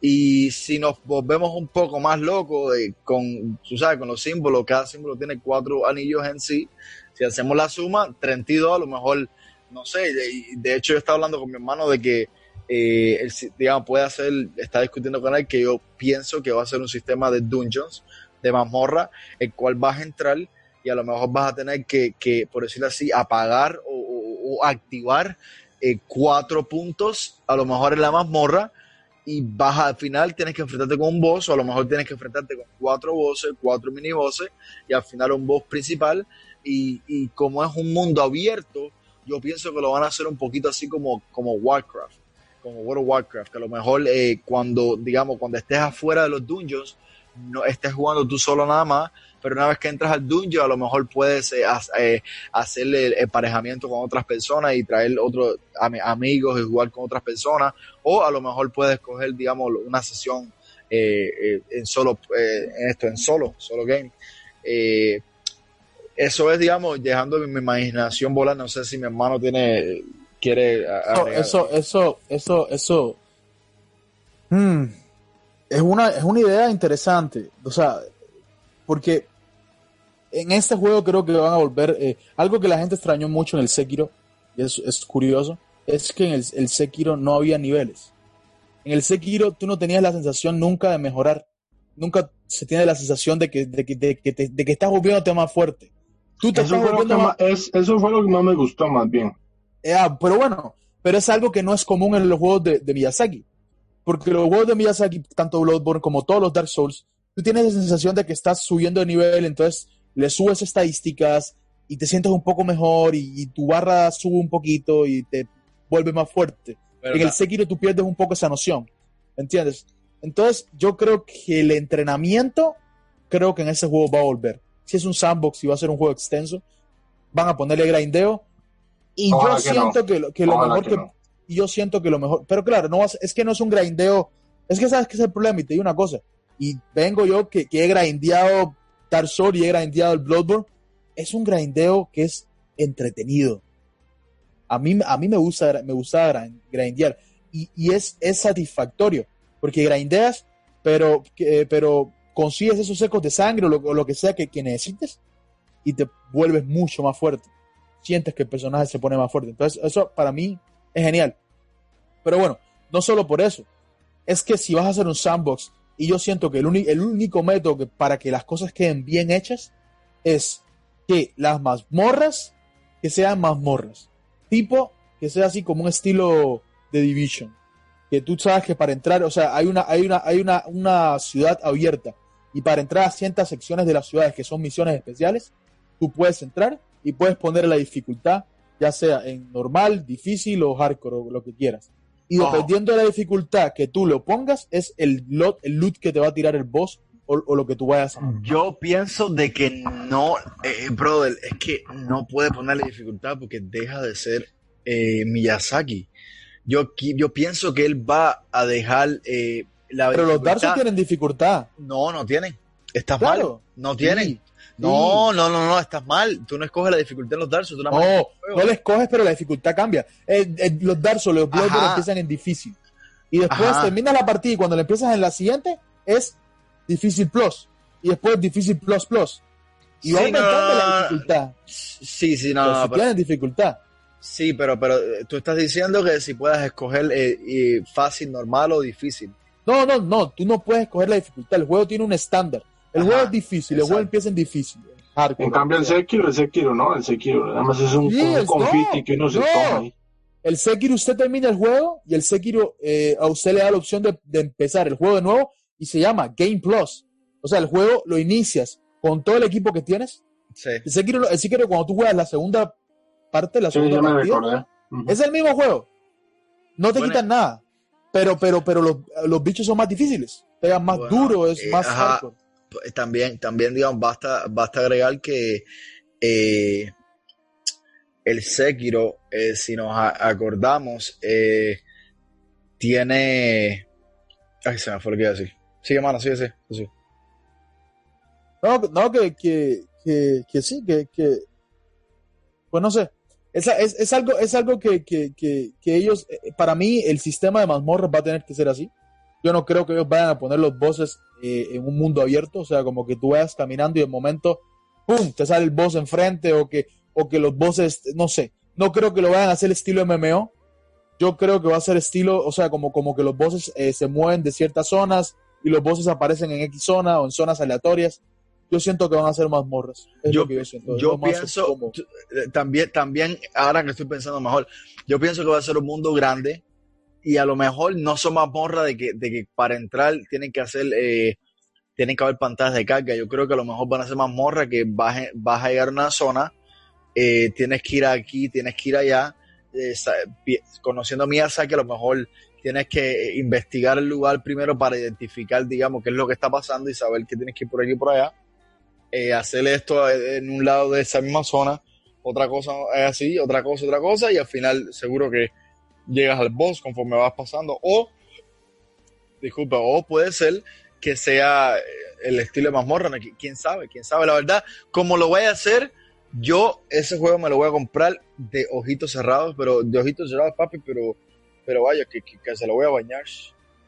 y si nos volvemos un poco más locos eh, con, tú sabes, con los símbolos, cada símbolo tiene cuatro anillos en sí, si hacemos la suma, 32 a lo mejor, no sé, de, de hecho yo estaba hablando con mi hermano de que eh, si- digamos, puede hacer, está discutiendo con él que yo pienso que va a ser un sistema de dungeons, de mazmorra, el cual vas a entrar y a lo mejor vas a tener que, que por decirlo así, apagar o activar eh, cuatro puntos, a lo mejor en la mazmorra, y vas al final tienes que enfrentarte con un boss, o a lo mejor tienes que enfrentarte con cuatro bosses, cuatro mini bosses, y al final un boss principal, y, y como es un mundo abierto, yo pienso que lo van a hacer un poquito así como, como Warcraft, como World of Warcraft, que a lo mejor eh, cuando, digamos, cuando estés afuera de los dungeons, no estés jugando tú solo nada más, pero una vez que entras al dungeon, a lo mejor puedes eh, eh, hacerle el emparejamiento con otras personas y traer otros ami- amigos y jugar con otras personas, o a lo mejor puedes coger, digamos, una sesión eh, en solo, eh, en esto, en solo, solo game. Eso es, digamos, dejando mi, mi imaginación volar. No sé si mi hermano tiene, quiere No, eso, eso, eso, eso. Hmm, es una, es una idea interesante. O sea, porque en este juego creo que van a volver. eh, algo que la gente extrañó mucho en el Sekiro, y es, es curioso, es que en el, el Sekiro no había niveles. En el Sekiro tú no tenías la sensación nunca de mejorar. Nunca se tiene la sensación de que, de que, de que, te- de que estás volviéndote más fuerte. Tú te Eso estás fue, más, más, es, eso fue lo que más me gustó, más bien. eh, ah, pero bueno, pero es algo que no es común en los juegos de, de Miyazaki. Porque los juegos de Miyazaki, tanto Bloodborne como todos los Dark Souls, tú tienes la sensación de que estás subiendo de nivel, entonces le subes estadísticas y te sientes un poco mejor y, y tu barra sube un poquito y te vuelve más fuerte. Pero en el Sekiro tú pierdes un poco esa noción, ¿entiendes? Entonces yo creo que el entrenamiento, creo que en ese juego va a volver. Si es un sandbox y va a ser un juego extenso, van a ponerle grindeo. Y Ojalá yo que siento que, lo, que lo mejor que que, no. Y yo siento que lo mejor, pero claro, no es que no es un grindeo, es que sabes que es el problema y te digo una cosa, y vengo yo que, que he grindeado Souls y he grindeado el Bloodborne, es un grindeo que es entretenido. A mí, a mí me gusta, me gusta grind- grindear. y, y es, es satisfactorio, porque grindeas, pero, que- pero consigues esos ecos de sangre o lo, o lo que sea que, que necesites y te vuelves mucho más fuerte. Sientes que el personaje se pone más fuerte. Entonces, eso para mí es genial. Pero bueno, no solo por eso. Es que si vas a hacer un sandbox, y yo siento que el, único método para que las cosas queden bien hechas es que las mazmorras que sean mazmorras. Tipo que sea así como un estilo de Division. Que tú sabes que para entrar, o sea, hay una, hay una, hay una, una ciudad abierta. Y para entrar a ciertas secciones de las ciudades que son misiones especiales, tú puedes entrar y puedes poner la dificultad, ya sea en normal, difícil o hardcore, o lo que quieras. Y dependiendo de la dificultad que tú lo pongas, es el, lot, el loot que te va a tirar el boss o, o lo que tú vayas a hacer. Yo pienso de que no, eh, brother, es que no puede ponerle dificultad porque deja de ser eh, Miyazaki. Yo, yo pienso que él va a dejar eh, la Pero los Dark tienen dificultad. No, no tienen. Estás Claro. mal. No tienen. Sí, No, no, no, no, estás mal. Tú no escoges la dificultad en los Dark Souls. tú No, no le escoges, pero la dificultad cambia. Eh, eh, los Dark Souls, los Bloodborne empiezan en difícil. Y después Ajá. terminas la partida y cuando la empiezas en la siguiente es difícil plus. Y después difícil plus plus. Y Sí, no, aumentando no, la dificultad. Sí, sí, no, Pero si pero- dificultad. sí, pero, pero eh, tú estás diciendo que si puedes escoger eh, fácil, normal o difícil. No, no, no, tú no puedes escoger la dificultad. El juego tiene un estándar. El Ajá, juego es difícil, el juego exacto. empieza en difícil. hardcore. En cambio, el Sekiro, el Sekiro, ¿no? El Sekiro, además es un, Sí, un es- confiti no, que uno se no. toma ahí. El Sekiro, usted termina el juego y el Sekiro eh, a usted le da la opción de, de empezar el juego de nuevo y se llama Game Plus. O sea, el juego lo inicias con todo el equipo que tienes. Sí. El Sekiro, el Sekiro cuando tú juegas la segunda parte, la Sí, segunda partida, recordé. Ujú. es el mismo juego. No te Bueno. quitan nada. Pero, pero, pero los, los bichos son más difíciles. Pegan más Bueno, duro, es eh, más hardcore. Pues también, también digamos, basta, basta agregar que eh, el Sekiro, eh, si nos acordamos, eh, tiene. Ay, se me fue lo que iba a decir. Sigue, mano, sigue, sigue. sigue. No, no que, que, que, sí, que, que, pues no sé. Es, es, es algo, es algo que, que, ellos, eh, para mí, el sistema de mazmorras va a tener que ser así. Yo no creo que ellos vayan a poner los bosses eh, en un mundo abierto, o sea, como que tú vayas caminando y de momento, ¡pum!, te sale el boss enfrente o que, o que los bosses, no sé. No creo que lo vayan a hacer estilo MMO. Yo creo que va a ser estilo, o sea, como, como que los bosses eh, se mueven de ciertas zonas y los bosses aparecen en X zona o en zonas aleatorias. Yo siento que van a ser mazmorras. Es Yo- lo que yo siento. Yo lo más pienso, como- eh, también, también, ahora que estoy pensando mejor, yo pienso que va a ser un mundo grande y a lo mejor no son mazmorras de que, de que para entrar tienen que hacer, eh, tienen que haber pantallas de carga. Yo creo que a lo mejor van a ser mazmorras que vas, vas a llegar a una zona, eh, tienes que ir aquí, tienes que ir allá, eh, conociendo a Miyazaki, a lo mejor tienes que investigar el lugar primero para identificar, digamos, qué es lo que está pasando y saber que tienes que ir por aquí y por allá eh, hacer esto en un lado de esa misma zona, otra cosa es así, otra cosa, otra cosa, y al final seguro que llegas al boss conforme vas pasando, o, disculpa, o puede ser que sea eh, el estilo de mazmorra, quién sabe, quién sabe, la verdad, como lo voy a hacer, yo ese juego me lo voy a comprar de ojitos cerrados, pero de ojitos cerrados, papi, pero, pero vaya, que, que- se lo voy a bañar.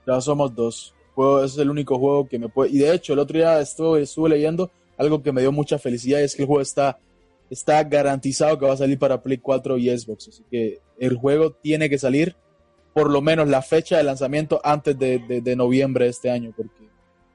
Ya somos dos. Juego, es el único juego que me puede. Y de hecho, el otro día estuve, estuve leyendo algo que me dio mucha felicidad: es que el juego está, está garantizado que va a salir para Play 4 y Xbox. Así que el juego tiene que salir por lo menos la fecha de lanzamiento antes de, de- de noviembre de este año, porque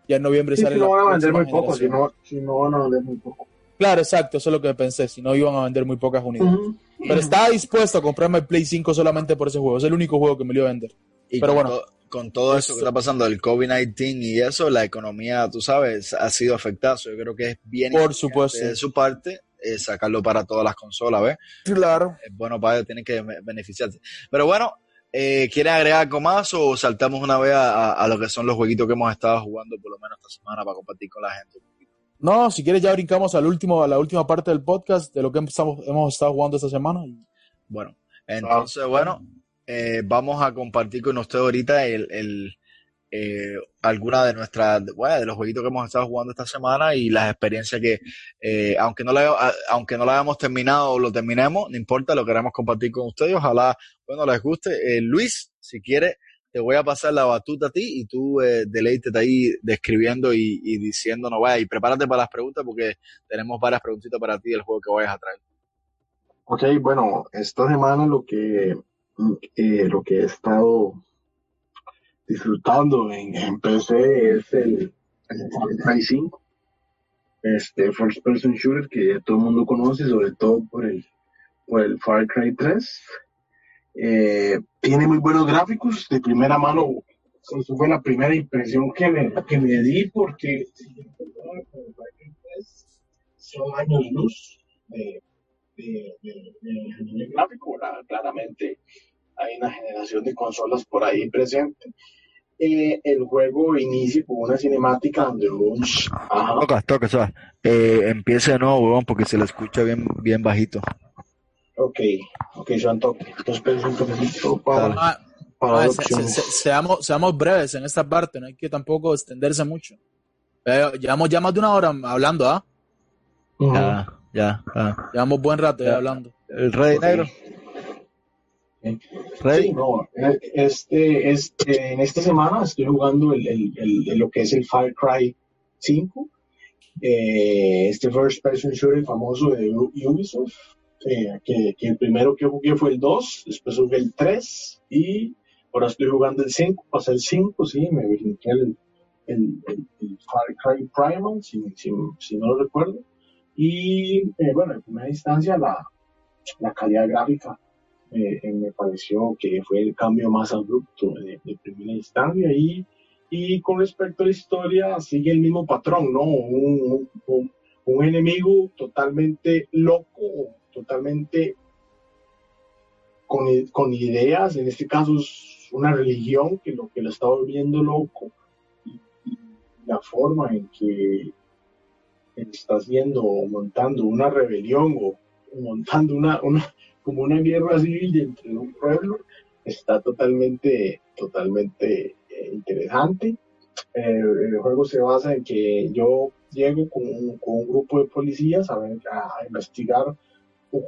ya en noviembre Sí, sale si no van a vender muy poco, si no, si no van a vender muy poco. Claro, exacto, eso es lo que pensé. Si no, iban a vender muy pocas unidades. Pero estaba dispuesto a comprarme el Play 5 solamente por ese juego. Es el único juego que me lo iba a vender. Y Pero con, bueno, to- con todo eso que está pasando, el COVID-19 y eso, la economía, tú sabes, ha sido afectada. Yo creo que es bien Por supuesto. de su parte eh, sacarlo para todas las consolas, ¿ves? Claro. Es bueno para ellos, tienen que be- beneficiarse. Pero bueno, eh, ¿quieren agregar algo más o saltamos una vez a, a- lo que son los jueguitos que hemos estado jugando por lo menos esta semana para compartir con la gente? No, si quieres ya brincamos al último, a la última parte del podcast de lo que empezamos, hemos estado jugando esta semana. Bueno, entonces, bueno, eh, vamos a compartir con usted ahorita el, el, eh, alguna de nuestras, bueno, de los jueguitos que hemos estado jugando esta semana y las experiencias que, eh, aunque no la, aunque no la hayamos terminado o lo terminemos, no importa, lo queremos compartir con ustedes. Ojalá, bueno, les guste. Eh, Luis, si quieres, te voy a pasar la batuta a ti y tú eh, deleítete ahí describiendo y, y diciéndonos, vaya, y prepárate para las preguntas porque tenemos varias preguntitas para ti del juego que vayas a traer. Ok, bueno, esta semana lo que, eh, lo que he estado disfrutando en, PC es el, el Far Cry 5, este first person shooter que todo el mundo conoce, sobre todo por el, por el Far Cry 3. Eh, tiene muy buenos gráficos de primera mano. Eso fue la primera impresión que me, que me di porque son años luz de, de, de, de gráfico. Claramente hay una generación de consolas por ahí presente. Eh, el juego inicia con una cinemática donde un... Ajá. Toca, toca, ¿sabes? Eh, empiece de nuevo, huevón, porque se le escucha bien, bien bajito. Ok, ok, Joan Toque. Entonces, un momentito para, Dale. Ah, para ah, dar se- opciones. se- se- seamos, seamos breves en esta parte, no hay que tampoco extenderse mucho. Eh, llevamos ya más de una hora hablando, ¿ah? Ya, ya, ya. Llevamos buen rato ya Ya. hablando. ¿El Rey. Negro? Sí, no, eh, este, este, en esta semana estoy jugando el, el, el- lo que es el Far Cry 5, eh, este first person shooter famoso de Ubisoft, eh, que, que el primero que jugué fue el 2, después jugué el 3 y ahora estoy jugando el 5, pasé el 5, sí, me brinqué el- el Far Cry Primal, si, si, si no lo recuerdo, y eh, bueno, en primera instancia la, la calidad gráfica eh, eh, me pareció que fue el cambio más abrupto de, de primera instancia y, y con respecto a la historia sigue el mismo patrón, ¿no? Un, un, un enemigo totalmente loco, totalmente con, con ideas, en este caso es una religión que lo que lo está volviendo loco y, y la forma en que está haciendo o montando una rebelión o montando una, una como una guerra civil dentro de un pueblo está totalmente totalmente eh, interesante el juego se basa en que yo llego con un, grupo de policías a, investigar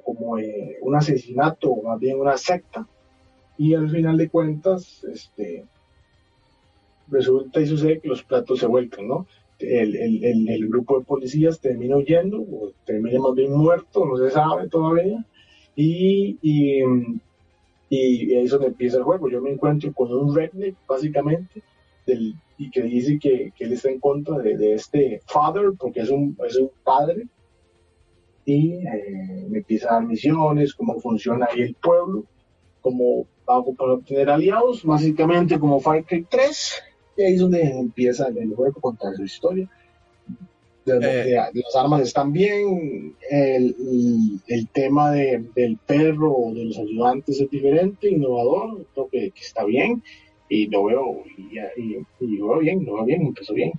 como eh, un asesinato o más bien una secta y al final de cuentas este resulta y sucede que los platos se vuelcan no el grupo de policías termina huyendo o termina más bien muerto, no se sabe todavía. Y, y, ahí es donde empieza el juego. Yo me encuentro con un redneck, básicamente, y que dice que, él está en contra de, este father, porque es un, es un padre. Y eh, me empieza a dar misiones, cómo funciona ahí el pueblo, cómo hago para obtener aliados, básicamente como Far Cry 3. Y ahí es donde empieza el juego, contar su historia. De- de- Eh. de- las armas están bien, el, el- tema de- del perro o de los ayudantes es diferente, innovador, creo que, que está bien y lo veo, y, y- y lo veo bien, lo veo bien, empezó bien.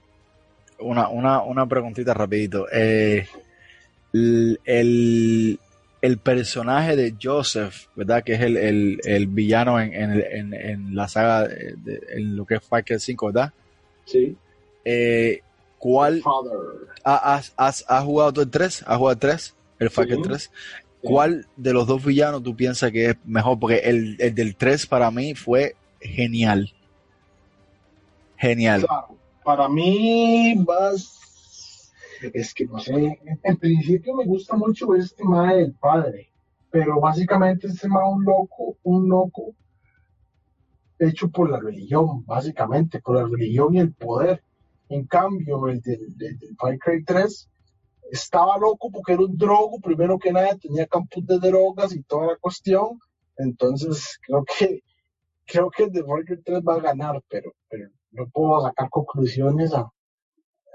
Una, una, una preguntita rapidito. Eh, el, el, el personaje de Joseph, ¿verdad? Que es el, el, el villano en, en, en, en la saga, de, en lo que es Cry 5, ¿verdad? Sí. Eh, ¿Cuál has, has, has jugado tú el 3? ¿Has jugado el 3? ¿El Far Cry Sí. 3? ¿Cuál de los dos villanos tú piensas que es mejor? Porque el, el del 3 para mí fue genial. Genial. Claro, para mí vas, es que no sé, en principio me gusta mucho este tema del padre, pero básicamente este tema un loco, un loco hecho por la religión, básicamente, por la religión y el poder. En cambio, el del, del, del Far Cry 3 estaba loco porque era un drogo, primero que nada, tenía campos de drogas y toda la cuestión. Entonces, creo que creo que el de Far Cry 3 va a ganar, pero, pero no puedo sacar conclusiones a-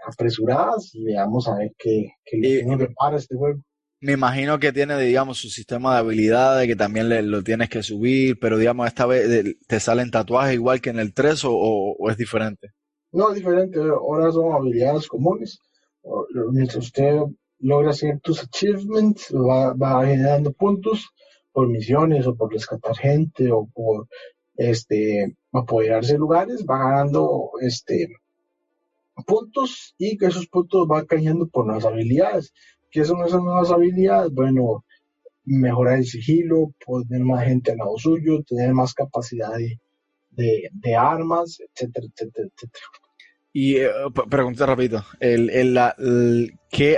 apresuradas y veamos a ver qué, qué, Y- nos depara este juego. Me imagino que tiene, digamos, su sistema de habilidades que también le, lo tienes que subir, pero digamos, esta vez te salen tatuajes igual que en el 3 o, o- o es diferente. No, es diferente, ahora son habilidades comunes. Mientras usted logra ciertos achievements, va, va generando puntos por misiones o por rescatar gente o por este apoderarse de lugares, va ganando este puntos y que esos puntos van cayendo por las habilidades. ¿Qué son esas nuevas habilidades? Bueno, mejorar el sigilo, poder tener más gente al lado suyo, tener más capacidad de, de armas, etcétera, etcétera, etcétera. Y eh, pregunta rapidito, el, el, la- el- ¿qué,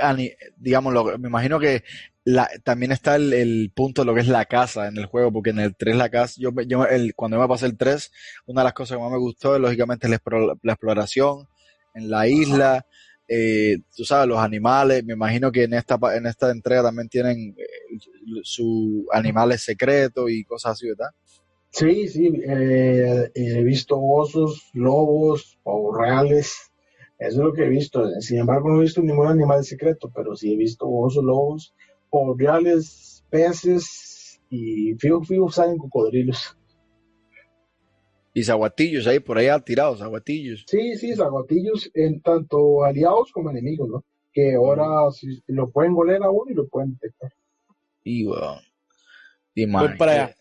digamos, lo- me imagino que la, también está el, el punto de lo que es la casa en el juego, porque en el 3 la casa, yo, yo el, cuando me pasé el 3, una de las cosas que más me gustó, lógicamente, es la, la exploración en la isla, eh, tú sabes, los animales, me imagino que en esta, en esta entrega también tienen eh, sus animales secretos y cosas así, ¿verdad? Sí, sí, eh, he visto osos, lobos, pavos reales, eso es lo que he visto. Sin embargo, no he visto ningún animal secreto, pero sí he visto osos, lobos, pavos reales, peces y fijo, fijo salen cocodrilos. Y zaguatillos ahí por allá tirados, zaguatillos. Sí, sí, zaguatillos, en tanto aliados como enemigos, ¿no? Que ahora sí, lo pueden golear a uno y lo pueden detectar. Y, weón. Y, para allá.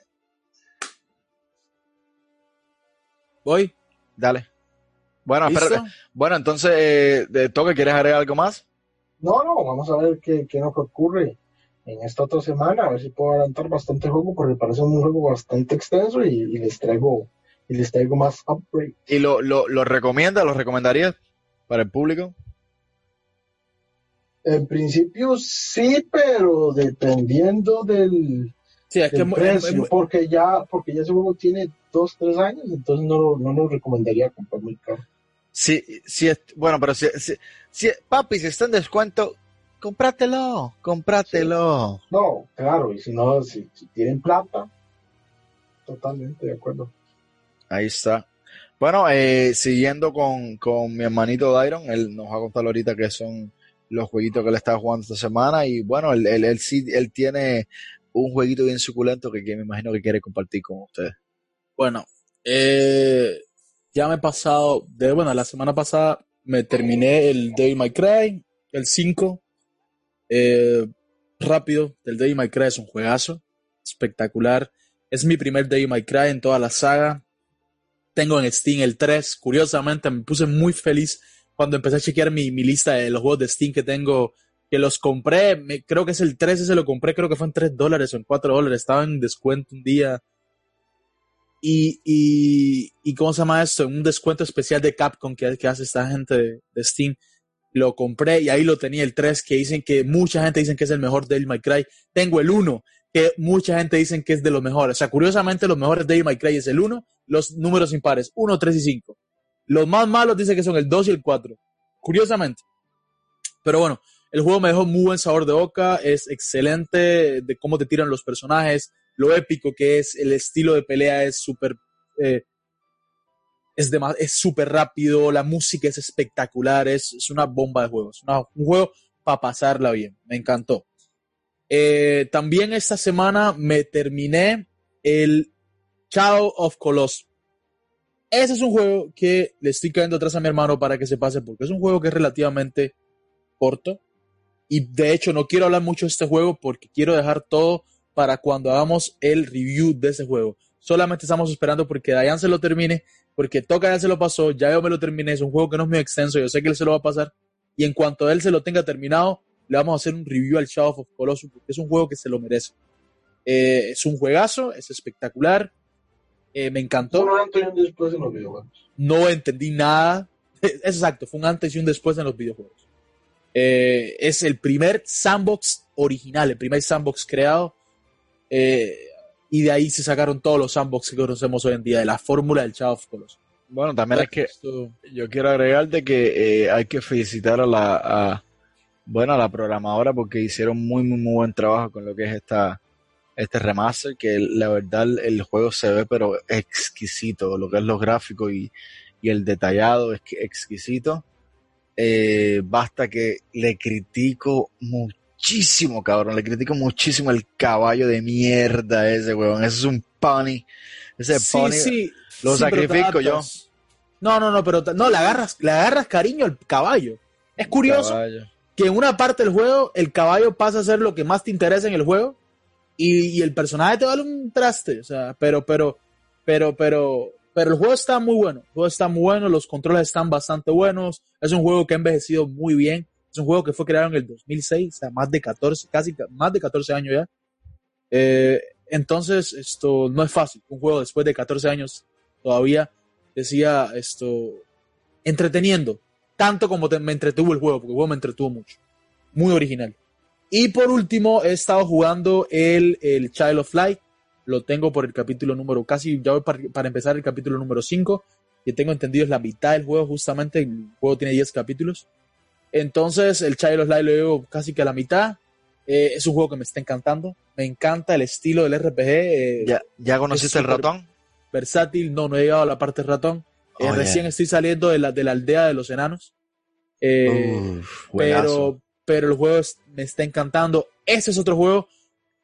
Voy. Dale. Bueno. Bueno, entonces, eh, de Toque, ¿quieres agregar algo más? No, no, vamos a ver qué, qué nos ocurre en esta otra semana, a ver si puedo adelantar bastante juego, porque parece un juego bastante extenso y, y les traigo y les traigo más upgrade. ¿Y lo, lo, lo recomiendas, lo recomendarías para el público? En principio sí, pero dependiendo del, Sí, es que del es muy- precio, es muy- porque ya, porque ya ese juego tiene dos, tres años, entonces no, lo- no nos recomendaría comprar muy caro. Sí, sí, es- bueno, pero si, si, si- papi, si está en descuento, cómpratelo, cómpratelo. No, claro, y si no, si, si tienen plata, totalmente de acuerdo. Ahí está. Bueno, eh, siguiendo con, con mi hermanito Dairon, él nos va a contar ahorita que son los jueguitos que él está jugando esta semana y bueno, él, él, él sí, él tiene un jueguito bien suculento que, que me imagino que quiere compartir con ustedes. Bueno, eh, ya me he pasado, de, bueno, la semana pasada me terminé el Devil May Cry, el 5. Eh, rápido, el Devil May Cry es un juegazo, espectacular. Es mi primer Devil May Cry en toda la saga. Tengo en Steam el 3. Curiosamente, me puse muy feliz cuando empecé a chequear mi, mi lista de los juegos de Steam que tengo, que los compré. Me, creo que es el 3, ese lo compré, creo que fue en 3 dólares o en 4 dólares. Estaba en descuento un día. Y, y, ¿cómo se llama esto? Un descuento especial de Capcom que, que hace esta gente de, de Steam. Lo compré y ahí lo tenía el 3, que dicen que mucha gente dicen que es el mejor Devil May Cry. Tengo el 1, que mucha gente dicen que es de los mejores. O sea, curiosamente, los mejores Devil May Cry es el 1, los números impares, 1, 3 y 5. Los más malos dicen que son el 2 y el 4. Curiosamente. Pero bueno, el juego me dejó muy buen sabor de boca, es excelente de cómo te tiran los personajes, lo épico que es, el estilo de pelea es súper eh, es súper rápido, la música es espectacular, es, es una bomba de juego, es un juego para pasarla bien, me encantó. Eh, también esta semana me terminé el Shadow of Colossus. Ese es un juego que le estoy cayendo atrás a mi hermano para que se pase porque es un juego que es relativamente corto y de hecho no quiero hablar mucho de este juego porque quiero dejar todo para cuando hagamos el review de ese juego. Solamente estamos esperando porque Dayan se lo termine, porque Toca ya se lo pasó, ya yo me lo terminé, es un juego que no es muy extenso, yo sé que él se lo va a pasar y en cuanto él se lo tenga terminado, le vamos a hacer un review al Shadow of Colossus porque es un juego que se lo merece. Eh, es un juegazo, es espectacular, eh, me encantó Un antes y un después en los videojuegos. no entendí nada. Es exacto, fue un antes y un después en los videojuegos. Eh, es el primer sandbox original, el primer sandbox creado. Eh, y de ahí se sacaron todos los sandbox que conocemos hoy en día, de la fórmula del Shadow of Colossus. Bueno, también es que yo quiero agregarte que eh, hay que felicitar a la, a, bueno, a la programadora porque hicieron muy, muy, muy buen trabajo con lo que es esta, este remaster, que la verdad el juego se ve pero exquisito, lo que es los gráficos y, y el detallado es exquisito. Eh, basta que le critico muchísimo, cabrón, le critico muchísimo el caballo de mierda ese, weón, ese es un pony, ese Sí, pony, sí, lo sí, sacrifico yo. No, no, no, pero no, le agarras, le agarras cariño al caballo. Es curioso caballo. que en una parte del juego el caballo pasa a ser lo que más te interesa en el juego y, y el personaje te vale un traste, o sea, pero, pero, pero, pero, pero el juego está muy bueno, el juego está muy bueno, los controles están bastante buenos, es un juego que ha envejecido muy bien, es un juego que fue creado en el 2006, o sea, más de 14, casi ca- más de 14 años ya. Eh, entonces, esto no es fácil, un juego después de 14 años todavía decía esto, entreteniendo, tanto como te- me entretuvo el juego, porque el juego me entretuvo mucho. Muy original. Y por último, he estado jugando el, el Child of Light. Lo tengo por el capítulo número, casi ya voy para, para empezar el capítulo número 5. Y tengo entendido es la mitad del juego, justamente. El juego tiene 10 capítulos. Entonces, el Child Light lo llevo casi que a la mitad. Eh, es un juego que me está encantando. Me encanta el estilo del RPG. eh, ¿Ya, ya conociste el ratón? versátil. No, no he llegado a la parte ratón. Eh, Oh, recién yeah. estoy saliendo de la, de la aldea de los enanos. Eh, Uf, pero, pero el juego es- me está encantando. Ese es otro juego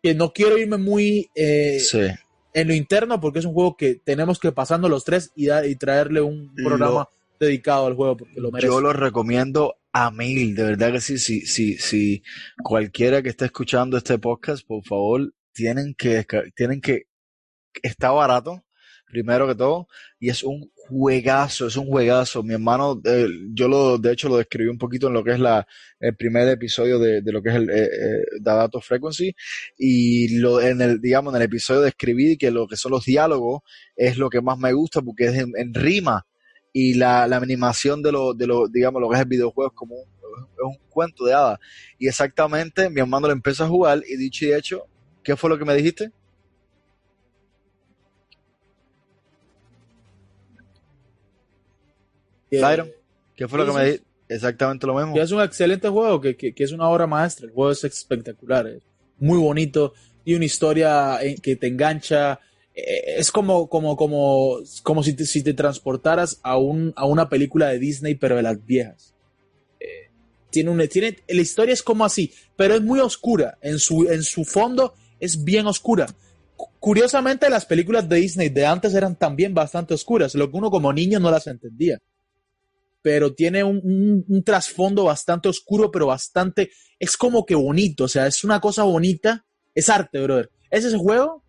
que no quiero irme muy eh, Sí. en lo interno porque es un juego que tenemos que pasando los tres y, dar- y traerle un Lo- programa dedicado al juego porque lo merece. Yo lo recomiendo a mil, de verdad que sí, sí, sí, sí. Cualquiera que esté escuchando este podcast, por favor, tienen que, tienen que, está barato, primero que todo, y es un juegazo, es un juegazo. Mi hermano, eh, yo lo, de hecho, lo describí un poquito en lo que es la, el primer episodio de, de lo que es el, eh, eh, Data Frequency, y lo, en el, digamos, en el episodio describí que lo que son los diálogos es lo que más me gusta porque es en rima y la, la animación de lo, de lo, digamos, lo que es el videojuego es como un, es un cuento de hadas. Y exactamente mi hermano lo empezó a jugar y dicho y hecho, ¿qué fue lo que me dijiste? Byron, ¿Qué fue lo que me dijiste? Exactamente lo mismo. es un excelente juego, que, que- que es una obra maestra. El juego es espectacular, es muy bonito y una historia que te engancha. Eh, Es como, como, como, como si te, si te transportaras a, un, a una película de Disney, pero de las viejas. Eh, tiene un, tiene, la historia es como así, pero es muy oscura. En su, en su fondo es bien oscura. Cu- Curiosamente, las películas de Disney de antes eran también bastante oscuras, lo que uno como niño no las entendía pero tiene un, un- trasfondo bastante oscuro, pero bastante, es como que bonito, o sea, es una cosa bonita, es arte, brother. Ese, ese juego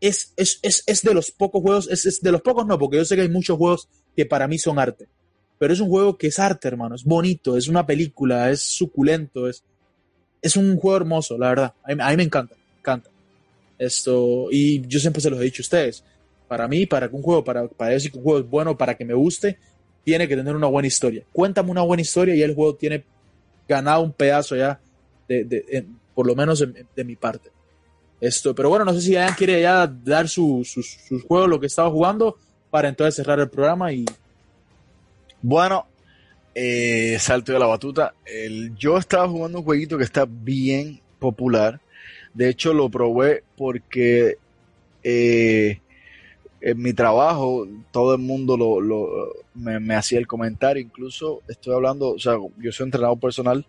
es, es, es, es de los pocos juegos, es, de los pocos no, porque yo sé que hay muchos juegos que para mí son arte, pero es un juego que es arte, hermano, es bonito, es una película, es suculento, es, es un juego hermoso, la verdad, a mí, me encanta, encanta. Esto, y yo siempre se los he dicho a ustedes, para mí, para que un juego, para, para decir que un juego es bueno, para que me guste, tiene que tener una buena historia. Cuéntame una buena historia y el juego tiene ganado un pedazo ya, de, de- por lo menos en- de mi parte. Esto, pero bueno, no sé si Ian quiere ya dar su- sus sus juegos, lo que estaba jugando, para entonces cerrar el programa y Bueno, eh, salto de la batuta. El, yo estaba jugando un jueguito que está bien popular. De hecho, lo probé porque eh, en mi trabajo todo el mundo lo, lo- me, me hacía el comentario. Incluso estoy hablando, o sea, yo soy entrenador personal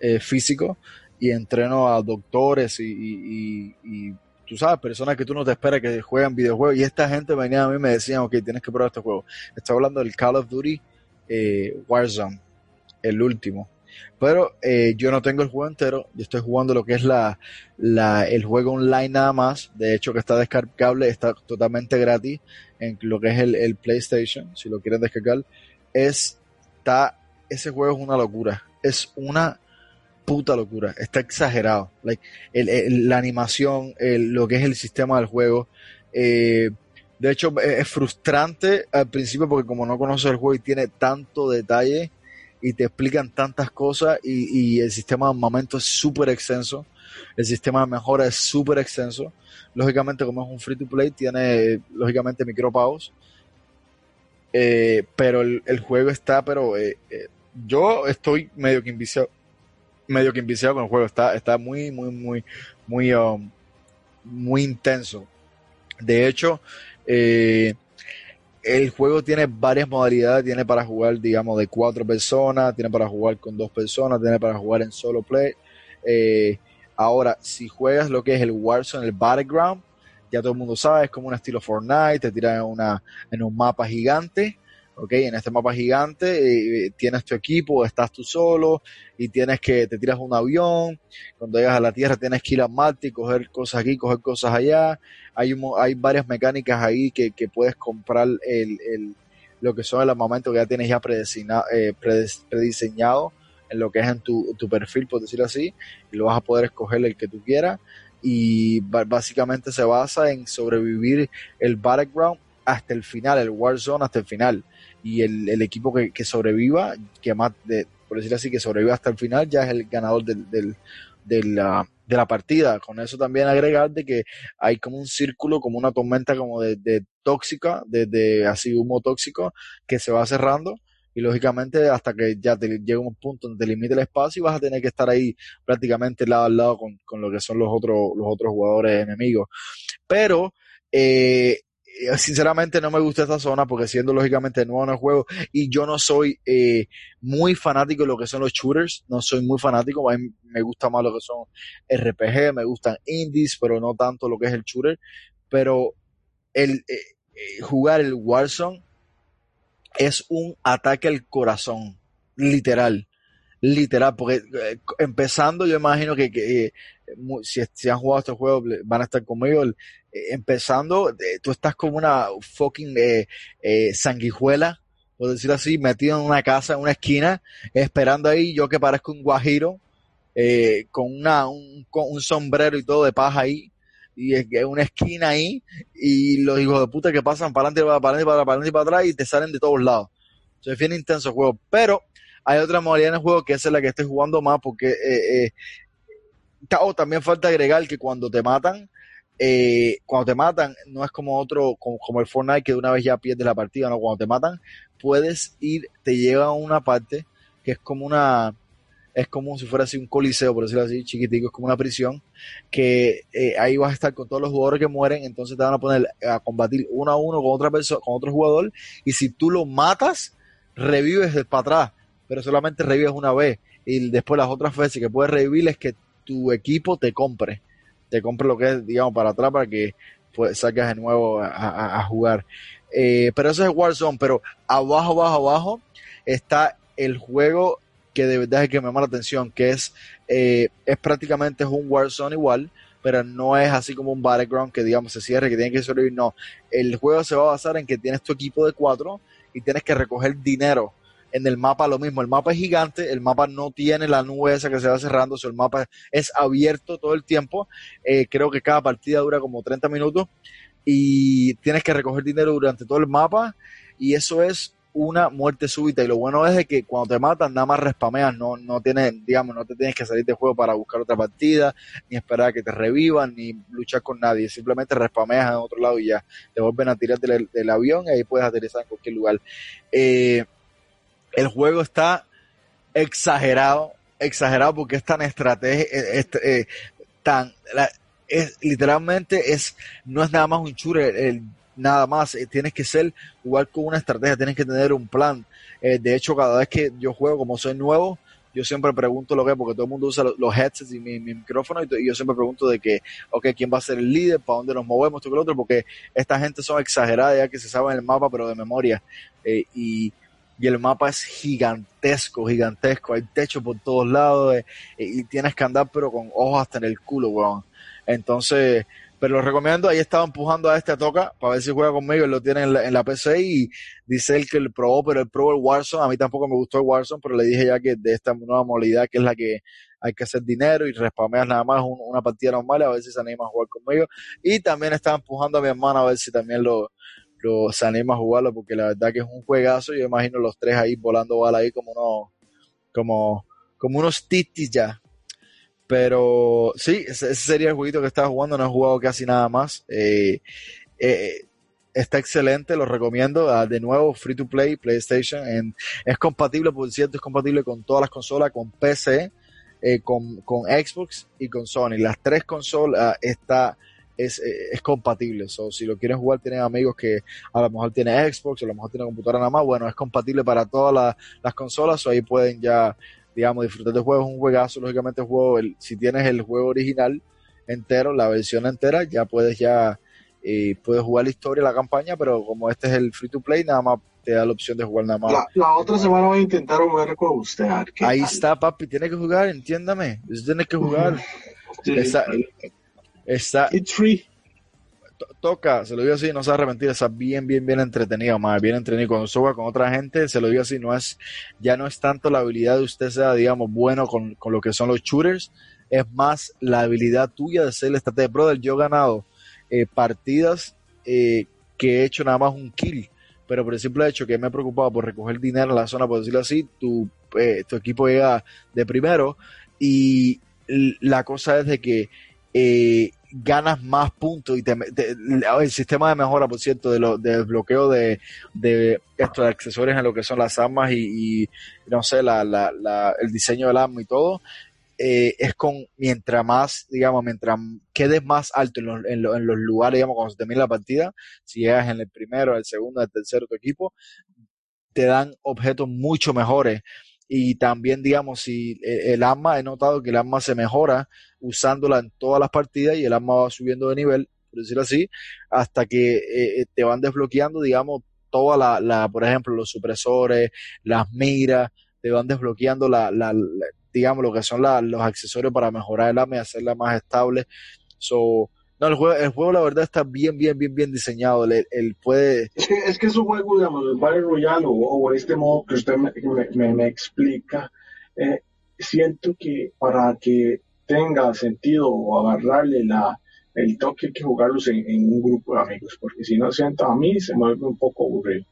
eh, físico y entreno a doctores y, tú sabes, personas que tú no te esperas que juegan videojuegos. Y esta gente venía a mí y me decían, ok, tienes que probar este juego. Estoy hablando del Call of Duty eh, Warzone, el último. Pero eh, yo no tengo el juego entero, yo estoy jugando lo que es la, el juego online nada más. De hecho, que está descargable, está totalmente gratis en lo que es el, el PlayStation, si lo quieren descargar. Es, está, ese juego es una locura, es una puta locura, está exagerado. Like, el- la animación, lo que es el sistema del juego. eh, de hecho, es es frustrante al principio porque como no conoces el juego y tiene tanto detalle y te explican tantas cosas y, y el sistema de armamento es súper extenso, el sistema de mejora es súper extenso. Lógicamente, como es un free to play, tiene lógicamente micropagos. Eh, pero el, juego está, pero eh, eh, yo estoy medio que enviciado, medio que enviciado con el juego. Está, está muy, muy, muy, muy, um, muy intenso. De hecho, eh, el juego tiene varias modalidades, tiene para jugar, digamos, de cuatro personas, tiene para jugar con dos personas, tiene para jugar en solo play. Eh, ahora, si juegas lo que es el Warzone, el Battleground, ya todo el mundo sabe, es como un estilo Fortnite, te tiran en, una, en un mapa gigante, ¿ok? En este mapa gigante eh, tienes tu equipo, estás tú solo y tienes que, te tiras un avión, cuando llegas a la Tierra tienes que ir a Marte y coger cosas aquí, coger cosas allá, hay, un hay varias mecánicas ahí que, puedes comprar el, lo que son el armamento que ya tienes ya eh, prediseñado en lo que es en tu, tu perfil, por decirlo así, y lo vas a poder escoger el que tú quieras. Y básicamente se basa en sobrevivir el battleground hasta el final, el Warzone hasta el final. Y el, el equipo que, que, sobreviva, que más, de, por decir así, que sobreviva hasta el final, ya es el ganador del, del, de, la, de la partida. Con eso también agregar de que hay como un círculo, como una tormenta como de, de tóxica, de, de así humo tóxico, que se va cerrando y lógicamente hasta que ya te llega un punto donde te limite el espacio y vas a tener que estar ahí prácticamente lado al lado con, con lo que son los otros los otros jugadores enemigos pero eh, sinceramente no me gusta esta zona porque siendo lógicamente nuevo en el juego y yo no soy eh, muy fanático de lo que son los shooters, no soy muy fanático, a mí me gusta más lo que son RPG, me gustan indies, pero no tanto lo que es el shooter, pero el eh, jugar el Warzone es un ataque al corazón, literal, literal, porque eh, empezando yo imagino que, que eh, si, si, han jugado este juego van a estar conmigo, eh, empezando, tú estás como una fucking sanguijuela, por decirlo así, metido en una casa, en una esquina, esperando ahí, yo que parezco un guajiro, con, una, un, con un sombrero y todo de paja ahí, y es una esquina ahí y los hijos de puta que pasan para adelante, para adelante, para adelante para atrás y te salen de todos lados. Entonces es bien intenso el juego, pero hay otra modalidad en el juego que es la que estoy jugando más porque eh, eh, oh, también falta agregar que cuando te matan, eh, cuando te matan no es como otro, como, el Fortnite que de una vez ya pierdes la partida, no, cuando te matan puedes ir, te lleva a una parte que es como una, es como si fuera así un coliseo, por decirlo así, chiquitico, es como una prisión, que eh, ahí vas a estar con todos los jugadores que mueren, entonces te van a poner a combatir uno a uno con otra persona, con otro jugador, y si tú lo matas, revives para atrás, pero solamente revives una vez, y después las otras veces que puedes revivir es que tu equipo te compre, te compre lo que es, digamos, para atrás para que pues, saques de nuevo a jugar. Eh, pero eso es Warzone, pero abajo, abajo, abajo está el juego que de verdad es que me llama la atención, que es, eh, es prácticamente es un Warzone igual, pero no es así como un Battleground que digamos se cierre, que tiene que sobrevivir, no. El juego se va a basar en que tienes tu equipo de cuatro y tienes que recoger dinero. En el mapa lo mismo, el mapa es gigante, el mapa no tiene la nube esa que se va cerrando, o el mapa es abierto todo el tiempo, eh, creo que cada partida dura como 30 minutos y tienes que recoger dinero durante todo el mapa y eso es una muerte súbita. Y lo bueno es de que cuando te matan nada más respameas, no, no tienes, digamos, no te tienes que salir de juego para buscar otra partida, ni esperar a que te revivan, ni luchar con nadie, simplemente respameas en otro lado y ya. Te vuelven a tirar del, del avión y ahí puedes aterrizar en cualquier lugar. Eh, el juego está exagerado, exagerado porque es tan estrategia, es, eh, tan, es, literalmente es, no es nada más un shooter, el, nada más, eh, tienes que ser jugar con una estrategia, tienes que tener un plan. Eh, de hecho, cada vez que yo juego, como soy nuevo, yo siempre pregunto lo que porque todo el mundo usa los, headsets y mi, mi micrófono, y, yo siempre pregunto de que, ok, ¿quién va a ser el líder? ¿Para dónde nos movemos? Todo el otro, porque esta gente son exageradas ya que se saben el mapa, pero de memoria. Eh, y, y el mapa es gigantesco, gigantesco, hay techo por todos lados, eh, y tienes que andar pero con ojos hasta en el culo, weón. Entonces, pero lo recomiendo. Ahí estaba empujando a este a Toca para ver si juega conmigo. Él lo tiene en la, en la, PC y dice él que el probó, pero él probó el Warzone. A mí tampoco me gustó el Warzone, pero le dije ya que de esta nueva modalidad que es la que hay que hacer dinero y respameas nada más un, una partida normal a ver si se anima a jugar conmigo. Y también estaba empujando a mi hermana a ver si también lo, lo se anima a jugarlo porque la verdad que es un juegazo. Yo imagino los tres ahí volando bala ahí como unos, como, unos titis ya. Pero sí, ese sería el jueguito que estaba jugando, no he jugado casi nada más. Eh, eh, está excelente, lo recomiendo. Uh, de nuevo, free to play, PlayStation. Es compatible, por cierto, es compatible con todas las consolas, con PC, eh, con, con, Xbox y con Sony. Las tres consolas uh, está, es, es compatible. So, si lo quieren jugar, tienen amigos que a lo mejor tienen Xbox, a lo mejor tienen computadora nada más. Bueno, es compatible para todas la, las consolas, so ahí pueden ya digamos, disfrutar del juego, es un juegazo, lógicamente el juego, el, si tienes el juego original entero, la versión entera, ya puedes ya, eh, puedes jugar la historia, la campaña, pero como este es el free to play, nada más te da la opción de jugar nada más. La, la otra semana voy a intentar jugar con usted. Ahí tal? está, papi, tiene que jugar, entiéndame, tiene que jugar. Sí, está, It's free toca, se lo digo así, no se arrepentir, está bien, bien, bien entretenido, más bien entretenido. Cuando se juega con otra gente, se lo digo así, no es, ya no es tanto la habilidad de usted sea, digamos, bueno con, con lo que son los shooters, es más la habilidad tuya de ser el estrategia. Brother, yo he ganado eh, partidas eh, que he hecho nada más un kill. Pero por el simple hecho que me he preocupado por recoger dinero en la zona, por decirlo así, tu, eh, tu equipo llega de primero y la cosa es de que eh, ganas más puntos y te, el sistema de mejora, por cierto, de lo, de bloqueo de, estos accesorios en lo que son las armas y, no sé, la, el diseño del arma y todo, eh, es con mientras más, digamos, mientras quedes más alto en los, lugares, digamos, cuando se termine la partida, si llegas en el primero, el segundo, el tercero tu equipo, te dan objetos mucho mejores. Y también, digamos, si eh, el arma, he notado que el arma se mejora usándola en todas las partidas y el arma va subiendo de nivel, por decirlo así, hasta que eh, te van desbloqueando, digamos, toda la, la, por ejemplo, los supresores, las miras, te van desbloqueando la, la, la- digamos, lo que son los accesorios para mejorar el arma y hacerla más estable. No, el juego, el juego la verdad está bien, bien, bien, bien diseñado. El, el puede, Es que, es que su juego, digamos, el Battle Royale o, o este modo que usted me, me- me- explica, eh, siento que para que tenga sentido o agarrarle la, el toque hay que jugarlos en, en un grupo de amigos, porque si no siento a mí se me vuelve un poco aburrido.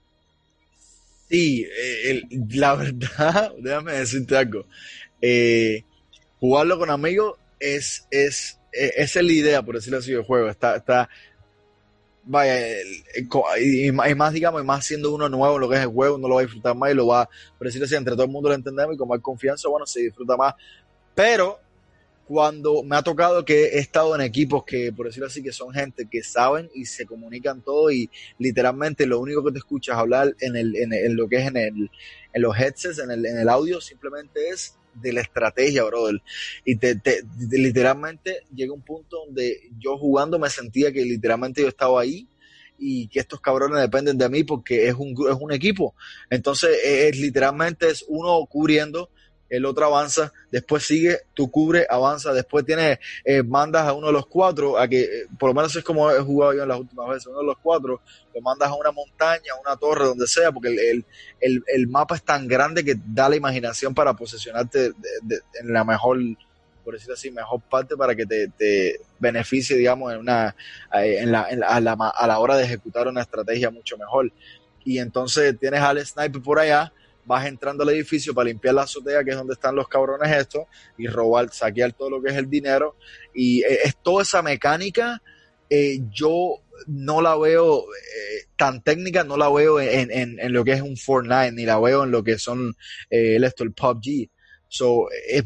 Sí, eh, el- la verdad, déjame decirte algo. Eh, jugarlo con amigos es, es, esa es la idea, por decirlo así, del juego. Está, está, vaya, y más, digamos, y más siendo uno nuevo en lo que es el juego, uno lo va a disfrutar más y lo va, por decirlo así, entre todo el mundo lo entendemos y con más confianza, bueno, se disfruta más. Pero cuando me ha tocado que he estado en equipos que, por decirlo así, que son gente que saben y se comunican todo y literalmente lo único que te escuchas hablar en, el, en, el- en lo que es en, el, en los headsets, en el, en el audio, simplemente es de la estrategia, brother. Y te, te- te- literalmente llega un punto donde yo jugando me sentía que literalmente yo estaba ahí y que estos cabrones dependen de mí porque es un, es un equipo. Entonces, es, literalmente es uno cubriendo, el otro avanza, después sigue, tú cubre, avanza, después tienes, eh, mandas a uno de los cuatro, a que, eh, por lo menos es como he jugado yo en las últimas veces, uno de los cuatro, lo mandas a una montaña, a una torre, donde sea, porque el, el, el, el mapa es tan grande que da la imaginación para posesionarte de- en la mejor, por decirlo así, mejor parte para que te, te beneficie, digamos, en una, eh, en la, en la- a, la, a la hora de ejecutar una estrategia mucho mejor. Y entonces tienes al sniper por allá, vas entrando al edificio para limpiar la azotea, que es donde están los cabrones estos, y robar, saquear todo lo que es el dinero. Y eh, es toda esa mecánica, eh, yo no la veo eh, tan técnica, no la veo en, en, en lo que es un Fortnite, ni la veo en lo que son el, esto, el PUBG. So, es,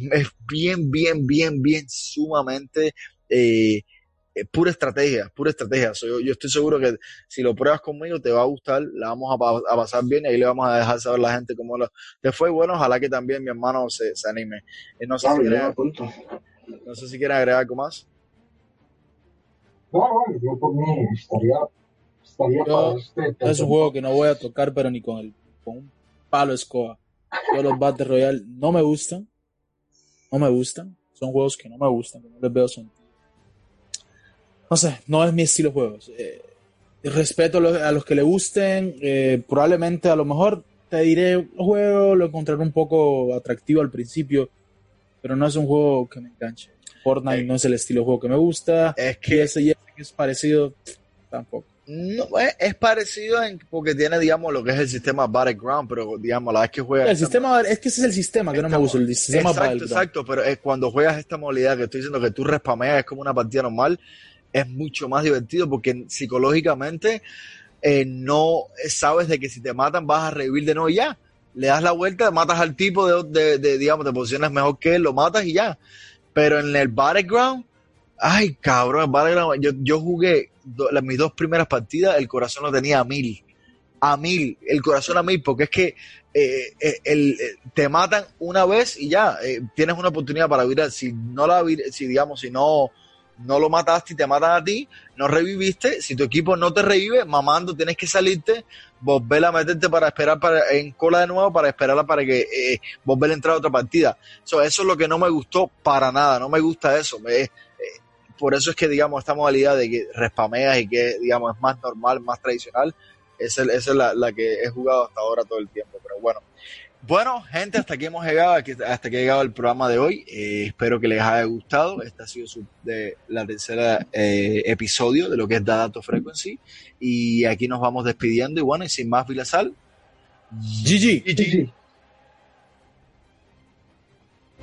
bien, bien, bien, bien sumamente eh, pura estrategia, pura estrategia. So, yo, yo estoy seguro que si lo pruebas conmigo te va a gustar, la vamos a, pa- a pasar bien y ahí le vamos a dejar saber a la gente cómo lo, le fue. Bueno, ojalá que también mi hermano se, se anime. Eh, no, sé si Claro, quiere, yo me apunto. no sé si agregar algo más. No, no, yo por mí estaría, estaría Yo- para este. Es un juego que no voy a tocar, pero ni con, el, con un palo escoba. Yo los Battle Royale no me gustan. No me gustan. Son juegos que no me gustan, que no les veo sentido. No sé, no es mi estilo de juegos. Eh, respeto a los, a los que le gusten. eh, probablemente a lo mejor te diré, el juego lo encontraré un poco atractivo al principio, pero no es un juego que me enganche. Fortnite Eh, no es el estilo de juego que me gusta. Es que ese y ese que es parecido, tampoco. no, es, es parecido en, porque tiene, digamos, lo que es el sistema Battleground, pero, digamos, la vez que juega El sistema, es que ese es el sistema que no me Estamos- gusta, el sistema Exacto, exacto, pero es cuando juegas esta modalidad que estoy diciendo que tú respameas, es como una partida normal, es mucho más divertido porque psicológicamente eh, no sabes de que si te matan vas a revivir de nuevo y ya. Le das la vuelta, matas al tipo de, de- de, digamos, te posicionas mejor que él, lo matas y ya. Pero en el Battleground, ay cabrón, el Battleground, yo, yo jugué las, mis dos primeras partidas, el corazón lo tenía a mil. A mil, el corazón a mil, porque es que eh, eh, el, eh, te matan una vez y ya, tienes una oportunidad para virar. Si no la si digamos, si no, no lo mataste y te matan a ti, no reviviste, si tu equipo no te revive, mamando, tienes que salirte, volver a meterte para esperar para, en cola de nuevo para esperarla para que eh, volver a entrar a otra partida. So, eso es lo que no me gustó para nada, no me gusta eso. Eh, por eso es que, digamos, esta modalidad de que respameas y que, digamos, es más normal, más tradicional, esa es la, la que he jugado hasta ahora todo el tiempo. Pero bueno, bueno, gente, hasta aquí hemos llegado, hasta que ha llegado el programa de hoy. Eh, espero que les haya gustado. Este ha sido su, de, la tercera eh, episodio de lo que es Dadato Frequency. Y aquí nos vamos despidiendo. Y bueno, y sin más, Vilazal. GG. GG.